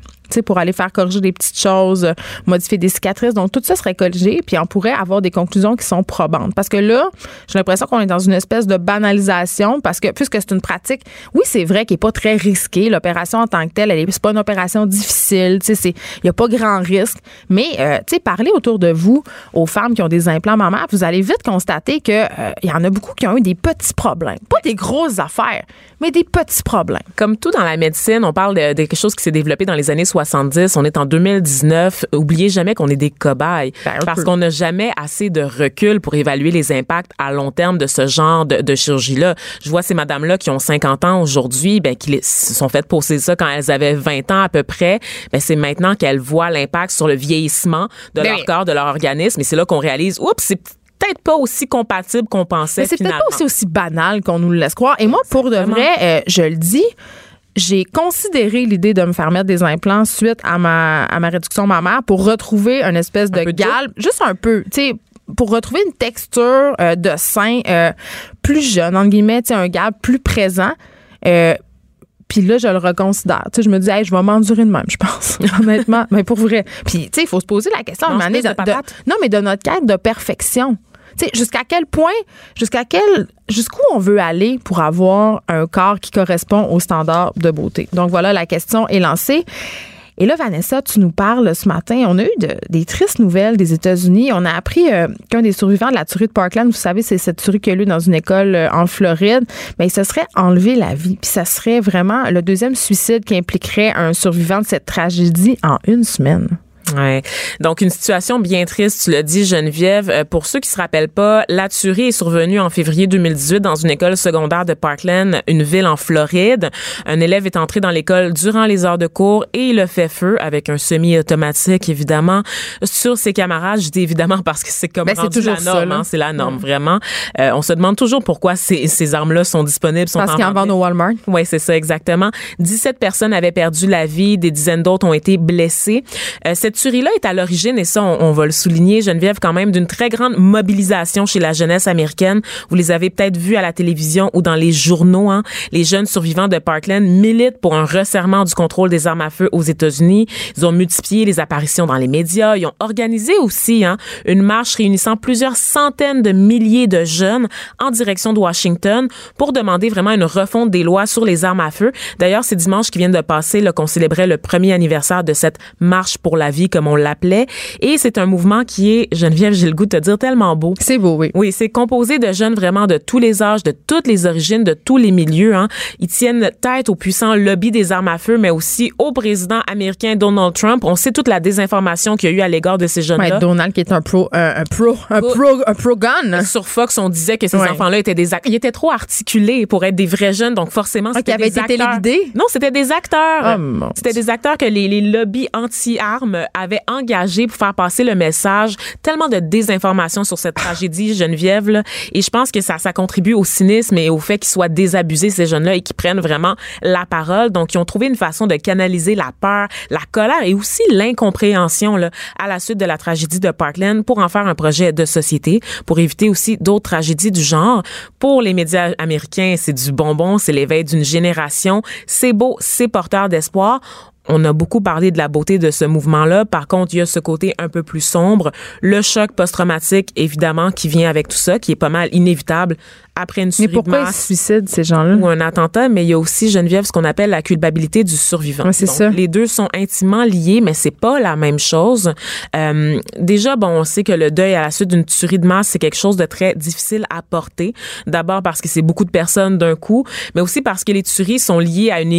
Pour aller faire corriger des petites choses, euh, modifier des cicatrices. Donc, tout ça serait colligé, puis on pourrait avoir des conclusions qui sont probantes. Parce que là, j'ai l'impression qu'on est dans une espèce de banalisation, parce que puisque c'est une pratique, oui, c'est vrai qu'elle n'est pas très risquée. L'opération en tant que telle, elle est, c'est pas une opération difficile. Il n'y a pas grand risque. Mais, euh, tu sais, parlez autour de vous aux femmes qui ont des implants mammaires, vous allez vite constater que euh, y en a beaucoup qui ont eu des petits problèmes. Pas des grosses affaires, mais des petits problèmes. Comme tout dans la médecine, on parle de, quelque chose qui s'est développé dans les années 70. On est en 2019. Oubliez jamais qu'on est des cobayes Ben, parce qu'on n'a jamais assez de recul pour évaluer les impacts à long terme de ce genre de, de chirurgie-là. Je vois ces madames-là qui ont 50 ans aujourd'hui, ben, qui les- se sont faites poser ça quand elles avaient 20 ans à peu près. Ben, c'est maintenant qu'elles voient l'impact sur le vieillissement de Ben leur corps, de leur organisme. Et c'est là qu'on réalise, oups, c'est peut-être pas aussi compatible qu'on pensait Mais c'est peut-être pas aussi, aussi banal qu'on nous le laisse croire. Et moi, pour de vrai, euh, je le dis, j'ai considéré l'idée de me faire mettre des implants suite à ma, à ma réduction mammaire pour retrouver une espèce de galbe, juste un peu, tu sais, pour retrouver une texture euh, de sein euh, plus jeune, entre guillemets, tu sais, un galbe plus présent. Euh, puis là, je le reconsidère. Tu sais, je me dis, hey, je vais m'endurer de même, je pense, honnêtement. Mais pour vrai. Puis, tu sais, il faut se poser la question plus de de- non, mais de notre quête de perfection. Jusqu'à quel point, jusqu'à quel, jusqu'où on veut aller pour avoir un corps qui correspond aux standards de beauté? Donc voilà, la question est lancée. Et là, Vanessa, tu nous parles ce matin. On a eu de- des tristes nouvelles des États-Unis. On a appris euh, qu'un des survivants de la tuerie de Parkland, vous savez, c'est cette tuerie qui a eu dans une école euh, en Floride, mais il se serait enlevé la vie. Puis ça serait vraiment le deuxième suicide qui impliquerait un survivant de cette tragédie en une semaine. Ouais. Donc une situation bien triste, tu l'as dit Geneviève. Euh, pour ceux qui se rappellent pas, la tuerie est survenue en février 2018 dans une école secondaire de Parkland, une ville en Floride. Un élève est entré dans l'école durant les heures de cours et il a fait feu avec un semi-automatique évidemment sur ses camarades. Je dis évidemment parce que c'est comme Ben, c'est rendu toujours la ça, norme, hein, c'est la norme vraiment. Euh, on se demande toujours pourquoi ces, ces armes-là sont disponibles, sont Parce qu'ils en vendent au Walmart. oui, c'est ça, exactement. 17 personnes avaient perdu la vie, des dizaines d'autres ont été blessées. Euh, cette tuerie-là est à l'origine, et ça, on, va le souligner, Geneviève, quand même, d'une très grande mobilisation chez la jeunesse américaine. Vous les avez peut-être vus à la télévision ou dans les journaux. Hein. Les jeunes survivants de Parkland militent pour un resserrement du contrôle des armes à feu aux États-Unis. Ils ont multiplié les apparitions dans les médias. Ils ont organisé aussi hein, une marche réunissant plusieurs centaines de milliers de jeunes en direction de Washington pour demander vraiment une refonte des lois sur les armes à feu. D'ailleurs, c'est dimanche qui vient de passer qu'on célébrait le premier anniversaire de cette marche pour la vie, comme on l'appelait. Et c'est un mouvement qui est, Geneviève, j'ai le goût de te dire, tellement beau. C'est beau, oui. Oui, c'est composé de jeunes vraiment de tous les âges, de toutes les origines, de tous les milieux. Hein. Ils tiennent tête au puissant lobby des armes à feu, mais aussi au président américain Donald Trump. On sait toute la désinformation qu'il y a eu à l'égard de ces jeunes-là. Ouais, Donald qui est un pro, un, un pro, un pro, un pro gun. Sur Fox, on disait que ces Ouais. enfants-là étaient des ac- ils étaient trop articulés pour être des vrais jeunes, donc forcément Ah, c'était des acteurs. Non, c'était des acteurs. Mon c'était des acteurs que les, les lobbies anti-armes avaient engagés pour faire passer le message. Tellement de désinformation sur cette tragédie, Geneviève, là. et je pense que ça, ça contribue au cynisme et au fait qu'ils soient désabusés ces jeunes-là et qu'ils prennent vraiment la parole. Donc ils ont trouvé une façon de canaliser la peur, la colère et aussi l'incompréhension là à la suite de la tragédie de Parkland pour en faire un projet de société, pour éviter aussi d'autres tragédies du genre. Pour les médias américains, c'est du bonbon, c'est l'éveil d'une génération. C'est beau, c'est porteur d'espoir. On a beaucoup parlé de la beauté de ce mouvement-là. Par contre, il y a ce côté un peu plus sombre. Le choc post-traumatique, évidemment, qui vient avec tout ça, qui est pas mal inévitable après une Mais tuerie de pourquoi ils se suicident, ces gens-là? ou un attentat, mais il y a aussi Geneviève ce qu'on appelle la culpabilité du survivant. Ouais, c'est Donc, ça. Les deux sont intimement liés, mais c'est pas la même chose. Euh, déjà, bon, on sait que le deuil à la suite d'une tuerie de masse, c'est quelque chose de très difficile à porter. D'abord parce que c'est beaucoup de personnes d'un coup, mais aussi parce que les tueries sont liées à une,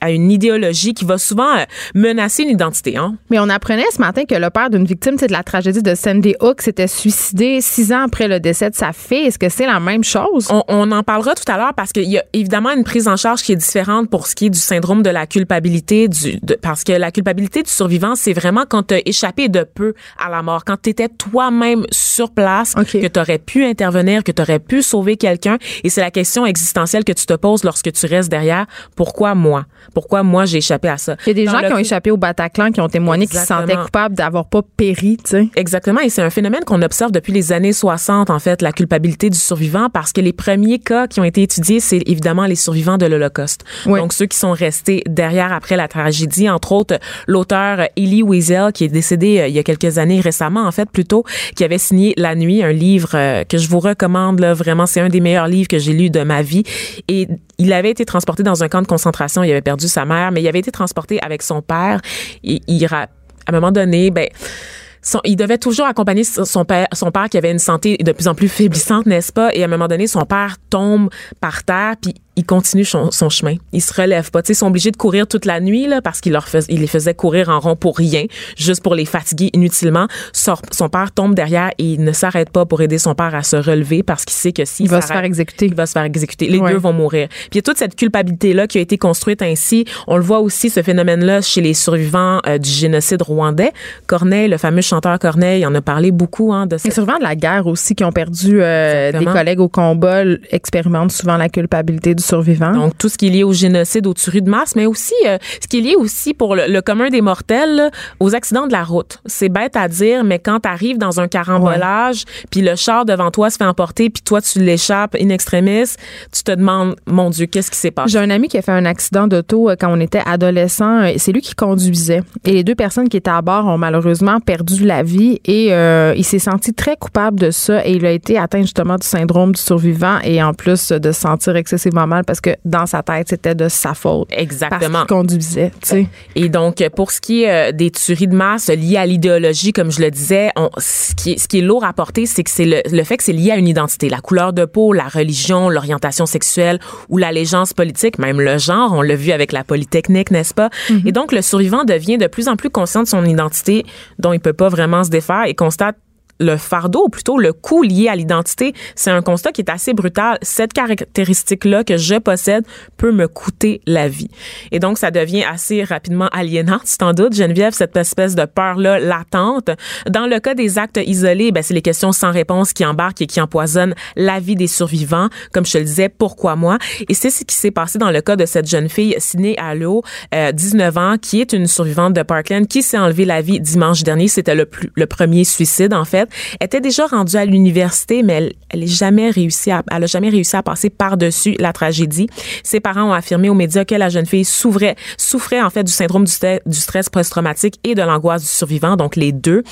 à idéologie qui va souvent euh, menacer une identité. Hein? Mais on apprenait ce matin que le père d'une victime de la tragédie de Sandy Hook s'était suicidé six ans après le décès de sa fille. Est-ce que c'est la même chose? On, on en parlera tout à l'heure parce qu'il y a évidemment une prise en charge qui est différente pour ce qui est du syndrome de la culpabilité, du, de- parce que la culpabilité du survivant, c'est vraiment quand tu as échappé de peu à la mort, quand tu étais toi-même sur place, que tu aurais pu intervenir, que tu aurais pu sauver quelqu'un. Et c'est la question existentielle que tu te poses lorsque tu restes derrière. Pourquoi moi? Pourquoi moi j'ai échappé à ça? Il y a des Dans gens qui ont échappé au Bataclan, qui ont témoigné, qui se sentaient coupables d'avoir pas péri, tu sais. Exactement, et c'est un phénomène qu'on observe depuis les années 60, en fait, la culpabilité du survivant, parce que les premiers cas qui ont été étudiés, c'est évidemment les survivants de l'Holocauste. Oui. Donc, ceux qui sont restés derrière après la tragédie, entre autres, l'auteur Elie Wiesel, qui est décédé euh, il y a quelques années, récemment, en fait, plutôt, qui avait signé La Nuit, un livre euh, que je vous recommande, là, vraiment, c'est un des meilleurs livres que j'ai lu de ma vie. Et il avait été transporté dans un camp de concentration, il avait perdu sa mère, mais il avait été transporté avec son père. Et il, à un moment donné, ben, son- il devait toujours accompagner son père, son père qui avait une santé de plus en plus faiblissante, n'est-ce pas? Et à un moment donné, son père tombe par terre, puis il continue son, son chemin. Il se relève pas. Tu sais, ils sont obligés de courir toute la nuit là, parce qu'il leur fais- il les faisait courir en rond pour rien, juste pour les fatiguer inutilement. Son, son père tombe derrière et il ne s'arrête pas pour aider son père à se relever parce qu'il sait que s'il Il va se faire exécuter. il va se faire exécuter. Les Ouais. deux vont mourir. Puis il y a toute cette culpabilité-là qui a été construite ainsi. On le voit aussi, ce phénomène-là, chez les survivants euh, du génocide rwandais. Corneille, le fameux chanteur Corneille, en a parlé beaucoup hein, de Les cette survivants de la guerre aussi qui ont perdu euh, des collègues au combat expérimentent souvent la culpabilité du Donc, tout ce qui est lié au génocide, aux tueries de masse, mais aussi euh, ce qui est lié aussi pour le, le commun des mortels, là, aux accidents de la route. C'est bête à dire, mais quand tu arrives dans un carambolage, puis le char devant toi se fait emporter, puis toi, tu l'échappes in extremis, tu te demandes, mon Dieu, qu'est-ce qui s'est passé? J'ai un ami qui a fait un accident d'auto euh, quand on était adolescent. Euh, C'est lui qui conduisait. Et les deux personnes qui étaient à bord ont malheureusement perdu la vie. Et euh, il s'est senti très coupable de ça. Et il a été atteint justement du syndrome du survivant. Et en plus de se sentir excessivement mal parce que dans sa tête, c'était de sa faute. Exactement. Parce qu'il conduisait, tu sais. Et donc, pour ce qui est euh, des tueries de masse liées à l'idéologie, comme je le disais, on, ce, qui est, ce qui est lourd à porter, c'est que c'est le, le fait que c'est lié à une identité. La couleur de peau, la religion, l'orientation sexuelle ou l'allégeance politique, même le genre, on l'a vu avec la Polytechnique, n'est-ce pas? Et donc, le survivant devient de plus en plus conscient de son identité dont il peut pas vraiment se défaire et constate le fardeau, ou plutôt le coût lié à l'identité, c'est un constat qui est assez brutal. Cette caractéristique-là que je possède peut me coûter la vie. Et donc, ça devient assez rapidement aliénant, tu t'en Geneviève, cette espèce de peur-là latente. Dans le cas des actes isolés, ben, c'est les questions sans réponse qui embarquent et qui empoisonnent la vie des survivants. Comme je te le disais, pourquoi moi? Et c'est ce qui s'est passé dans le cas de cette jeune fille, Siné Allo, euh, 19 ans, qui est une survivante de Parkland, qui s'est enlevé la vie dimanche dernier. C'était le, plus, le premier suicide, en fait. Elle était déjà rendue à l'université, mais elle, elle est jamais réussi à, elle a jamais réussi à passer par-dessus la tragédie. Ses parents ont affirmé aux médias que la jeune fille souffrait, souffrait en fait du syndrome du, st- du stress post-traumatique et de l'angoisse du survivant, donc les deux.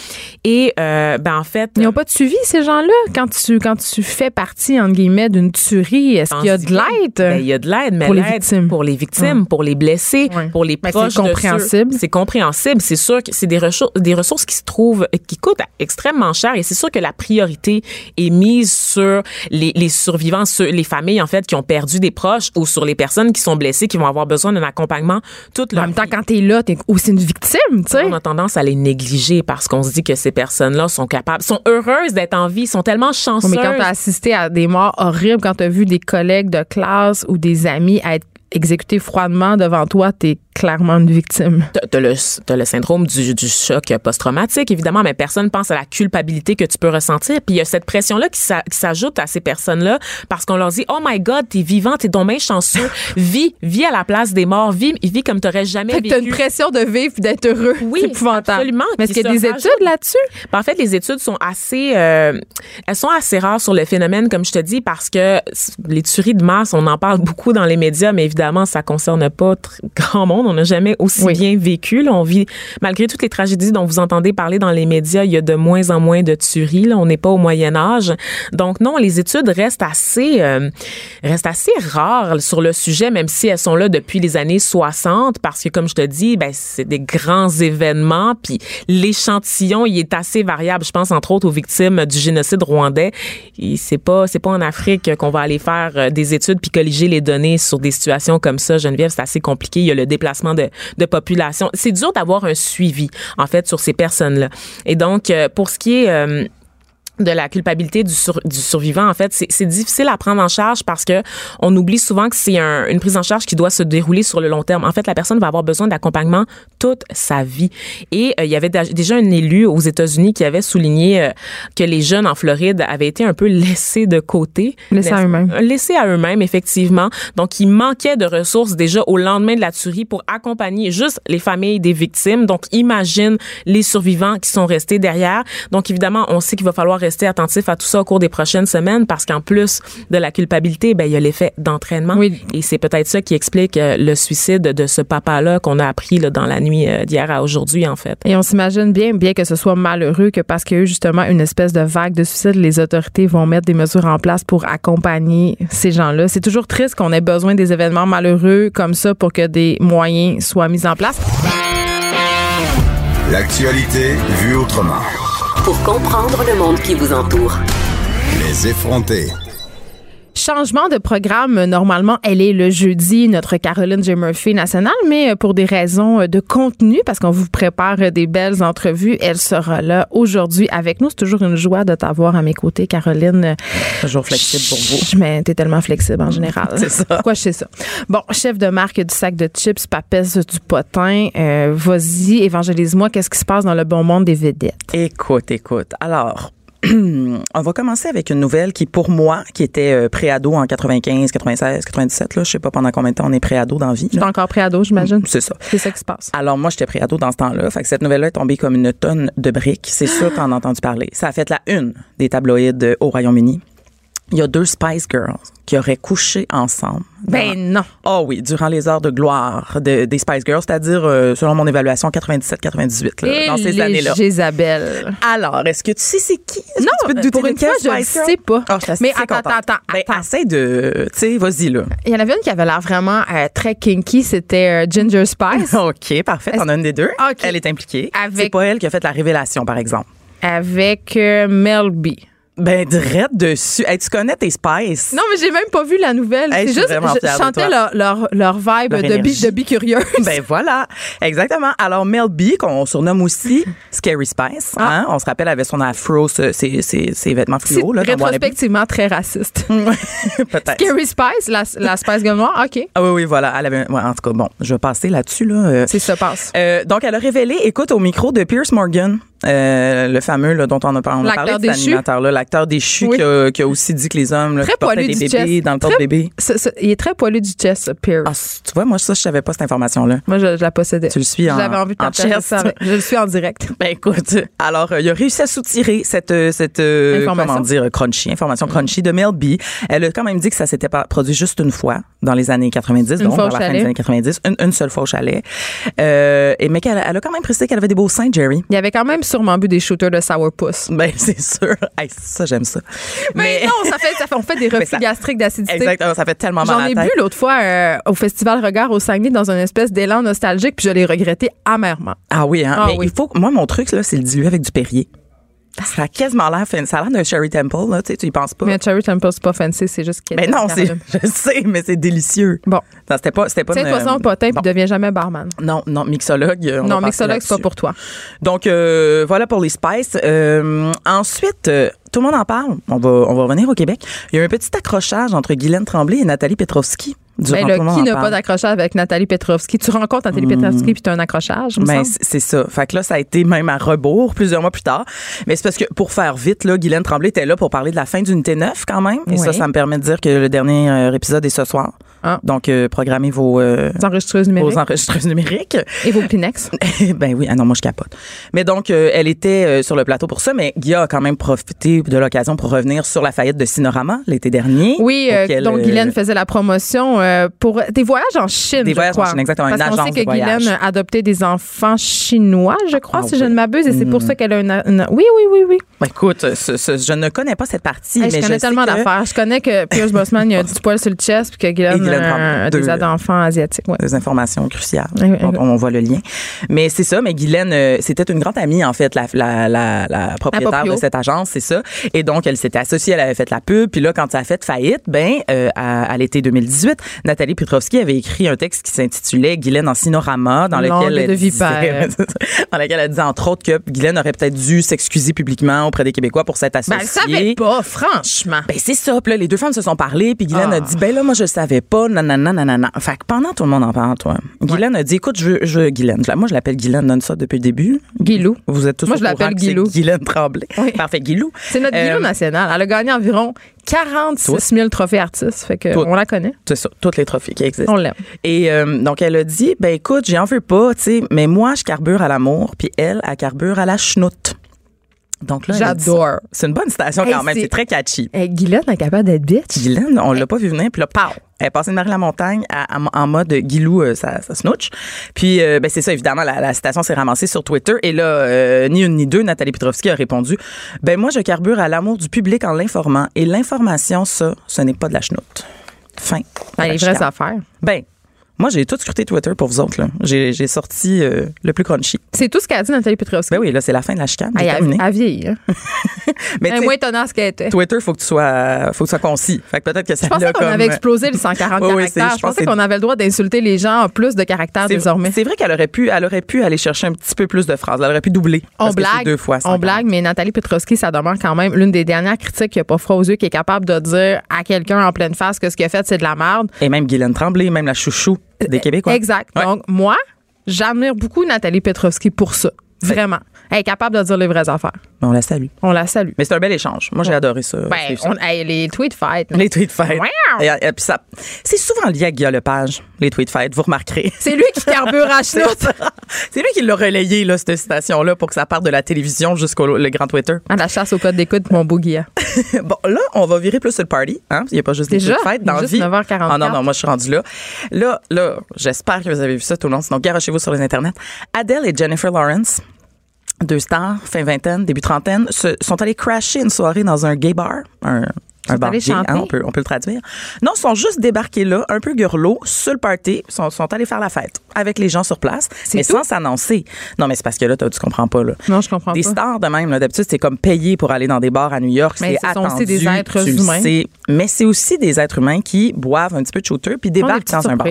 Et euh, ben en fait, Ils n'ont pas de suivi, ces gens-là, quand tu, quand tu fais partie, entre guillemets, d'une tuerie. Est-ce qu'il y a de l'aide? Ben, il y a de l'aide, mais Pour les victimes. pour les victimes, pour les blessés, Ouais. pour les Ben, c'est proches ceux- compréhensible. C'est compréhensible. C'est sûr que c'est des ressources, des ressources qui se trouvent, qui coûtent extrêmement cher. Et c'est sûr que la priorité est mise sur les, les survivants, sur les familles en fait qui ont perdu des proches ou sur les personnes qui sont blessées, qui vont avoir besoin d'un accompagnement toute En leur même temps, vie. quand t'es là, t'es aussi une victime, tu sais. On a tendance à les négliger parce qu'on se dit que ces personnes-là sont capables, sont heureuses d'être en vie, sont tellement chanceuses. Mais quand t'as assisté à des morts horribles, quand t'as vu des collègues de classe ou des amis être exécutés froidement devant toi, t'es clairement une victime. T'as le, t'as le syndrome du, du choc post-traumatique, évidemment, mais personne pense à la culpabilité que tu peux ressentir. Puis il y a cette pression-là qui s'a- qui s'ajoute à ces personnes-là parce qu'on leur dit Oh my God, t'es vivant, t'es donc bien chanceux. vis, vis à la place des morts, vis, vis comme t'aurais jamais Fait que vécu. t'as une pression de vivre et d'être heureux. Oui, c'est épouvantable. absolument. Mais est-ce qu'il y a des rajoute- études là-dessus? Ben, en fait, les études sont assez, euh, elles sont assez rares sur le phénomène, comme je te dis, parce que les tueries de masse, on en parle beaucoup dans les médias, mais évidemment, ça concerne pas grand monde. On n'a jamais aussi Oui. bien vécu. Là, on vit, malgré toutes les tragédies dont vous entendez parler dans les médias, il y a de moins en moins de tueries. Là, on n'est pas au Moyen Âge. Donc non, les études restent assez, euh, restent assez rares sur le sujet, même si elles sont là depuis les années 60, parce que comme je te dis, ben c'est des grands événements, puis l'échantillon, il est assez variable. Je pense entre autres aux victimes du génocide rwandais. Et C'est pas, c'est pas en Afrique qu'on va aller faire euh, des études puis colliger les données sur des situations comme ça. Geneviève, c'est assez compliqué. Il y a le déplacement de, de population. C'est dur d'avoir un suivi en fait sur ces personnes-là. Et donc, euh, pour ce qui est euh, de la culpabilité du, sur- du survivant, en fait, c'est difficile à prendre en charge parce que on oublie souvent que c'est un- une prise en charge qui doit se dérouler sur le long terme. En fait, la personne va avoir besoin d'accompagnement toute sa vie. Et euh, il y avait déjà un élu aux États-Unis qui avait souligné euh, que les jeunes en Floride avaient été un peu laissés de côté. Laissés à eux-mêmes. Laissés à eux-mêmes, effectivement. Donc, il manquait de ressources déjà au lendemain de la tuerie pour accompagner juste les familles des victimes. Donc, imagine les survivants qui sont restés derrière. Donc, évidemment, on sait qu'il va falloir rester attentif à tout ça au cours des prochaines semaines parce qu'en plus de la culpabilité, ben, il y a l'effet d'entraînement. Oui. Et c'est peut-être ça qui explique euh, le suicide de ce papa-là qu'on a appris là, dans la nuit euh, d'hier à aujourd'hui, en fait. Et on s'imagine bien, bien que ce soit malheureux, que parce qu'il y a eu justement une espèce de vague de suicide, les autorités vont mettre des mesures en place pour accompagner ces gens-là. C'est toujours triste qu'on ait besoin des événements malheureux comme ça pour que des moyens soient mis en place. L'actualité vue autrement. Pour comprendre le monde qui vous entoure. Les effronter. Changement de programme, normalement, elle est le jeudi, notre Caroline J. Murphy nationale, mais pour des raisons de contenu, parce qu'on vous prépare des belles entrevues, elle sera là aujourd'hui avec nous. C'est toujours une joie de t'avoir à mes côtés, Caroline. Toujours flexible pour vous. Mais t'es tellement flexible en général. C'est ça. Pourquoi je sais ça? Bon, chef de marque du sac de chips, papesse du potin. euh, Vas-y, évangélise-moi. Qu'est-ce qui se passe dans le bon monde des vedettes? Écoute, écoute. Alors, on va commencer avec une nouvelle qui, pour moi, qui était euh, préado en 95, 96, 97, là, je sais pas pendant combien de temps on est préado dans la vie. Tu es là. encore préado, j'imagine? C'est ça. C'est ça qui se passe. Alors moi, j'étais préado dans ce temps-là. Fait que cette nouvelle-là est tombée comme une tonne de briques. C'est sûr que t'en as entendu parler. Ça a fait la une des tabloïds euh, au Royaume-Uni. Il y a deux Spice Girls qui auraient couché ensemble. Ben non. Oh oui, durant les heures de gloire de- des Spice Girls, c'est-à-dire, euh, selon mon évaluation, 97-98, là, dans ces années-là. Jézabel. Alors, est-ce que tu sais c'est qui? Non, tu peux te douter pour une fois, je ne sais pas. Oh, je Mais attends, contente. attends, Ben, attends. essaie de, tu sais, vas-y, là. Il y en avait une qui avait l'air vraiment euh, très kinky, c'était euh, Ginger Spice. OK, parfait. T'en as une des deux. Elle est impliquée. Avec- C'est pas elle qui a fait la révélation, par exemple. avec euh, Mel B. Ben, direct dessus. Hey, tu connais tes Spice? Non, mais j'ai même pas vu la nouvelle. Hey, C'est juste, je chantais leur, leur, leur vibe Leur de, bi, de bicurieuse. Ben voilà, exactement. Alors Mel B, qu'on surnomme aussi Scary Spice, Ah. hein? on se rappelle, elle avait son afro, ses, ses, ses vêtements fluo là, rétrospectivement très raciste. Peut-être. Scary Spice, la, la Spice Girl noire, OK. Ah oui, oui, voilà. Elle avait, ouais, en tout cas, bon, je vais passer là-dessus là. euh, C'est ça passe. Euh, donc, elle a révélé, écoute, au micro de Pierce Morgan, euh, le fameux là, dont on a, on parlé cet animateur-là, l'acteur déchu Oui. qui, a, qui a aussi dit que les hommes là, Très qui portaient des du bébés chest. dans le porte-bébé. Il est très poilu du chest, ce Pierce. Ah, tu vois, moi, ça, je savais pas cette information-là. Moi, je, je la possédais. Tu le suis en- J'avais envie de en chest. avec- Je le suis en direct. Ben écoute, alors euh, il a réussi à soutirer cette euh, cette euh, Information. comment dire crunchy information crunchy de Mel B. Elle a quand même dit que ça s'était pas produit juste une fois dans les années 90, donc fois au vers la fin des années 90, une, une seule fois au chalet. Euh, et mais qu'elle elle a quand même précisé qu'elle avait des beaux seins, Jerry. Il y avait quand même sûrement bu des shooters de sourpuss. Ben c'est sûr. Hey, ça j'aime ça. Mais, non, ça fait, ça fait, on fait des reflux ça- gastriques d'acidité. Exactement, ça fait tellement mal J'en ai bu l'autre fois euh, au Festival Regard au Saguenay dans une espèce d'élan nostalgique, puis je l'ai regretté amèrement. Ah oui, hein? Ah mais oui. il faut. Moi, mon truc là, c'est le diluer avec du Perrier. Ça a quasiment l'air, fin- ça a l'air d'un Sherry Temple là. Tu sais, tu y penses pas. Mais Cherry Temple, c'est pas fancy, c'est juste qu'il Ben non, c'est, je sais, mais c'est délicieux. Bon. C'était pas, c'était pas. Une- de toute façon, potin, bon. puis deviens jamais barman. Non, non, mixologue. euh, on Non, mixologue, c'est pas pour toi. Donc euh, voilà pour les Spice. Euh, ensuite, euh, tout le monde en parle. On va, on va revenir au Québec. Il y a eu un petit accrochage entre Guylaine Tremblay et Nathalie Petrovski. Ben, là, qui n'a pas d'accrochage avec Nathalie Petrovski? Tu rencontres Nathalie Petrovski, puis tu as un accrochage, me Ben, c'est ça. Fait que là, ça a été même à rebours plusieurs mois plus tard. Mais c'est parce que, pour faire vite, là, Guylaine Tremblay était là pour parler de la fin d'unité 9 quand même. Et ça, Oui. ça me permet de dire que le dernier euh, épisode est ce soir. Ah. Donc, euh, programmez vos, euh, Les enregistreuses numériques vos enregistreuses numériques. et vos Kleenex. ben oui, ah non, moi je capote. Mais donc, elle était sur le plateau pour ça, mais Guy a quand même profité de l'occasion pour revenir sur la faillite de Cinorama l'été dernier. Oui, donc Guylaine faisait la promotion. Euh, euh, pour des voyages en Chine, Des je voyages en crois. Chine, exactement, une Parce qu'on agence sait de que voyage. Guylaine a adopté des enfants chinois, je crois, Ah si je ne m'abuse, et c'est pour Mm. ça qu'elle a une, une- Oui, oui, oui, oui. Ben, écoute, ce- ce- je ne connais pas cette partie, Hey, mais je connais tellement que- d'affaires. Je connais que Pierce il a du poil sur le chest, puis que Guylaine, Et Guylaine a des deux. ados d'enfants asiatiques. Ouais. des informations cruciales. Oui, oui, on voit le lien. Mais c'est ça, mais Guylaine, euh, c'était une grande amie, en fait, la, la, la, la propriétaire de cette agence, c'est ça. Et donc, elle s'était associée, elle avait fait la pub. Puis là, quand ça a fait faillite, ben, euh, à, à l'été 2018, Nathalie Petrovski avait écrit un texte qui s'intitulait Guylaine en sinorama, dans lequel elle disait, dans lequel elle disait, entre autres, que Guylaine aurait peut-être dû s'excuser publiquement auprès des Québécois pour s'être associée. Ben, elle savait pas, franchement. Ben c'est ça. Puis là, les deux femmes se sont parlé, puis Guylaine Ah. a dit ben là moi je savais pas, nanana nanana. Fait que pendant tout le monde en parle, toi. Guylaine a dit écoute, je veux, je veux Guylaine. Moi je l'appelle Guylaine non ça depuis le début. Guilou. Vous êtes tous Moi, au je l'appelle Guilou. Guylaine Tremblay. Oui. Parfait, Guilou. C'est notre Guilou Euh, national. Elle a gagné environ 46 000 trophées artistes. Fait que Tout. on la connaît. C'est ça, toutes les trophées qui existent. On l'aime. Et euh, donc elle a dit ben écoute, j'en veux pas, tu sais, mais moi je carbure à l'amour, puis elle elle carbure à la chenoute. Donc là. J'adore. C'est une bonne citation Hey, quand même, c'est- c'est très catchy. Hey, Guylaine est capable d'être bitch. Guylaine, on l'a pas vu venir, puis là, pow! Elle est passée de Marie-la-Montagne en mode Guilou, euh, ça, ça snooch. Puis, euh, ben, c'est ça, évidemment, la, la citation s'est ramassée sur Twitter. Et là, euh, ni une ni deux, Nathalie Petrovski a répondu Ben, moi, je carbure à l'amour du public en l'informant. Et l'information, ça, ce n'est pas de la chenoute. Fin. Ben, les vraies affaires. Ben, moi, j'ai tout scruté Twitter pour vous autres. J'ai sorti euh, le plus crunchy. C'est tout ce qu'a dit Nathalie Petrovski. Ben oui, là, c'est la fin de la chicane. Elle, vieillit, hein. Mais moins étonnante ce qu'elle était. Twitter, faut que tu sois, faut que tu sois concis. Fait que peut-être que ça Je pensais qu'on comme- avait explosé les 140 Oui, oui, c'est- caractères. je pensais qu'on avait le droit d'insulter les gens en plus de caractères désormais. C'est vrai qu'elle aurait pu, elle aurait pu aller chercher un petit peu plus de phrases. Elle aurait pu doubler. On blague, deux fois. on 140. blague, mais Nathalie Petrovski, ça demeure quand même l'une des dernières critiques qui a pas froid aux yeux, qui est capable de dire à quelqu'un en pleine face que ce qu'il a fait, c'est de la merde. Et même Guylaine Tremblay, même la chouchou des Québécois. Exact. Ouais. Donc, moi, j'admire beaucoup Nathalie Petrovski pour ça. Vraiment. Elle est capable de dire les vraies affaires. On la salue. On la salue. Mais c'est un bel échange. Moi, j'ai adoré ça. Ben, on- hey, les tweet fights. Les tweet fights. Wow. Et, et puis ça, c'est souvent lié à Guillaume Lepage, les tweet fights, vous remarquerez. C'est lui qui carbure à C'est lui qui l'a relayé, là, cette citation-là, pour que ça parte de la télévision jusqu'au le grand Twitter. À la chasse au code d'écoute, mon beau Guilla. bon, là, on va virer plus sur le party. Hein? Il n'y a pas juste des Déjà? tweet fights dans Juste vie. 9h44. Ah non, non, moi, je suis rendue là. Là, là, j'espère que vous avez vu ça tout le long. Sinon, garochez-vous sur les internets. Adele et Jennifer Lawrence, deux stars, fin vingtaine, début trentaine, se, sont allés crasher une soirée dans un gay bar. Un, un bar allés gay, chanter? hein, on, peut, on peut le traduire. Non, ils sont juste débarqués là, un peu gurlots, sur le party. Ils sont, sont allés faire la fête avec les gens sur place, mais tout? sans s'annoncer. Non, mais c'est parce que là, tu comprends pas. Là. Non, je comprends Des pas. stars de même, là, d'habitude, c'est comme payé pour aller dans des bars à New York. Mais C'est ce sont aussi attendu. des êtres humains. sais. Mais c'est aussi des êtres humains qui boivent un petit peu de shooter puis des débarquent dans un bar.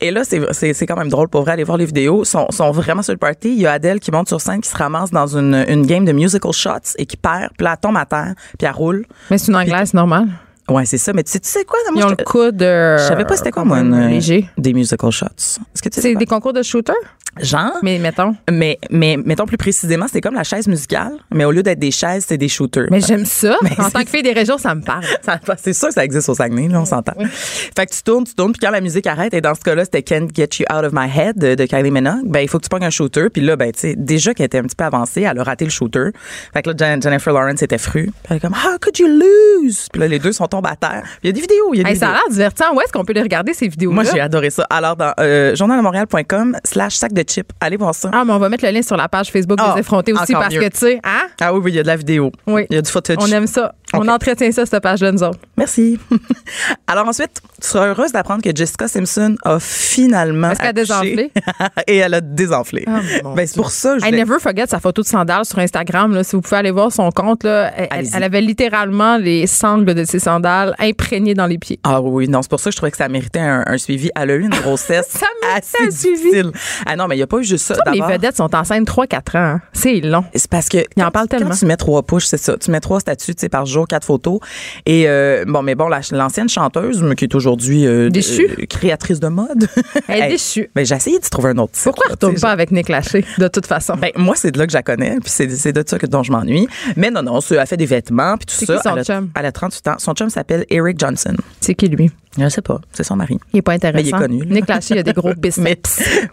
Et là, c'est- quand même drôle pour vrai. Aller voir les vidéos. Ils sont, sont vraiment sur le party. Il y a Adèle qui monte sur scène, qui se ramasse dans une, une game de musical shots et qui perd. Puis là, elle tombe à terre, puis elle roule. Mais c'est une anglaise normale. Ouais, c'est ça. Mais tu sais, tu sais quoi? Moi, Ils ont je, le coude. euh, je savais pas c'était quoi, moi, une- léger. des musical shots. C'est des concours de shooter? Genre? Mais mettons. Mais, mais mettons plus précisément, c'est comme la chaise musicale, mais au lieu d'être des chaises, c'est des shooters. Mais j'aime ça. Mais en tant que fille des régions, ça me parle. Ça- C'est sûr que ça existe au Saguenay, là, on s'entend. Fait que tu tournes, tu tournes, puis quand la musique arrête, et dans ce cas-là, c'était Can't Get You Out of My Head de, de Kylie Minogue, ben, il faut que tu pognes un shooter, puis là, ben, tu sais, déjà qu'elle était un petit peu avancée, elle a raté le shooter. Fait que là, Jen- Jennifer Lawrence était fru. Puis elle est comme, How could you lose? Puis là, les deux sont tombés à terre. Il y a des vidéos, il y a des Hey, ça a vidéos. l'air divertissant. Où est-ce qu'on peut les regarder, ces vidéos-là? Moi, j'ai adoré ça. Alors, dans euh, journaldemontréal.com slash sac de allez voir ça. Ah, mais on va mettre le lien sur la page Facebook Ah, des effrontés aussi parce mieux. que, tu sais, hein? Ah oui, oui, il y a de la vidéo. Oui. Il y a du footage. On aime ça. On entretient ça, cette page-là, nous autres. Merci. Alors ensuite, tu seras heureuse d'apprendre que Jessica Simpson a finalement Est-ce qu'elle a désenflé? Et elle a désenflé. Ben, c'est pour ça. Je never forget sa photo de sandales sur Instagram. Là, si vous pouvez aller voir son compte, là, elle, avait littéralement les sangles de ses sandales imprégnées dans les pieds. Ah oui, non, c'est pour ça que je trouvais que ça méritait un, un suivi. Elle a eu une grossesse Ça méritait assez un suivi. difficile. Ah non, mais il n'y a pas eu juste ça. Les vedettes sont enceintes 3-4 ans. hein. C'est long. C'est parce que Il en parle tellement. Quand tu mets trois push, c'est ça. Tu mets trois sais, par jour, quatre photos. Et euh, bon, mais bon, la- l'ancienne chanteuse, mais qui est aujourd'hui euh, Déchue. euh, créatrice de mode. Elle est Hey, déchue. Ben, j'ai essayé de trouver un autre titre. Pourquoi elle là, retourne pas avec Nick Lachey, de toute façon? Ben, moi, c'est de là que je la connais, puis c'est de ça que, dont je m'ennuie. Mais non, non, elle fait des vêtements, puis tout C'est ça. qui son elle, a, chum? elle a 38 ans. Son chum s'appelle Eric Johnson. c'est qui, lui? Je sais pas, c'est son mari. Il est pas intéressant. Mais il est connu, là. Nick Lachey, il a des gros biceps. Mais,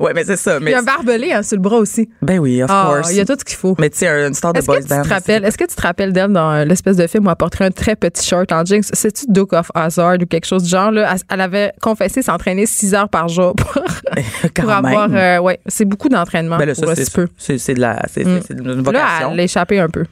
ouais, mais c'est ça. il Mais, y a un barbelé hein, sur le bras aussi. ben oui, of Ah, course. il y a tout ce qu'il faut. Mais tu sais, une star de Est-ce que, boys tu band. te rappelles, est-ce que tu te rappelles d'elle dans l'espèce de film où elle porterait un très petit short en jeans. C'est-tu Duke of Hazard ou quelque chose du genre? Là? Elle, avait confessé s'entraîner 6 heures par jour pour, avoir. euh, ouais, c'est beaucoup d'entraînement Ben là, euh, c'est peu. c'est de la c'est Mm. une Là, vocation. elle a échappé un peu.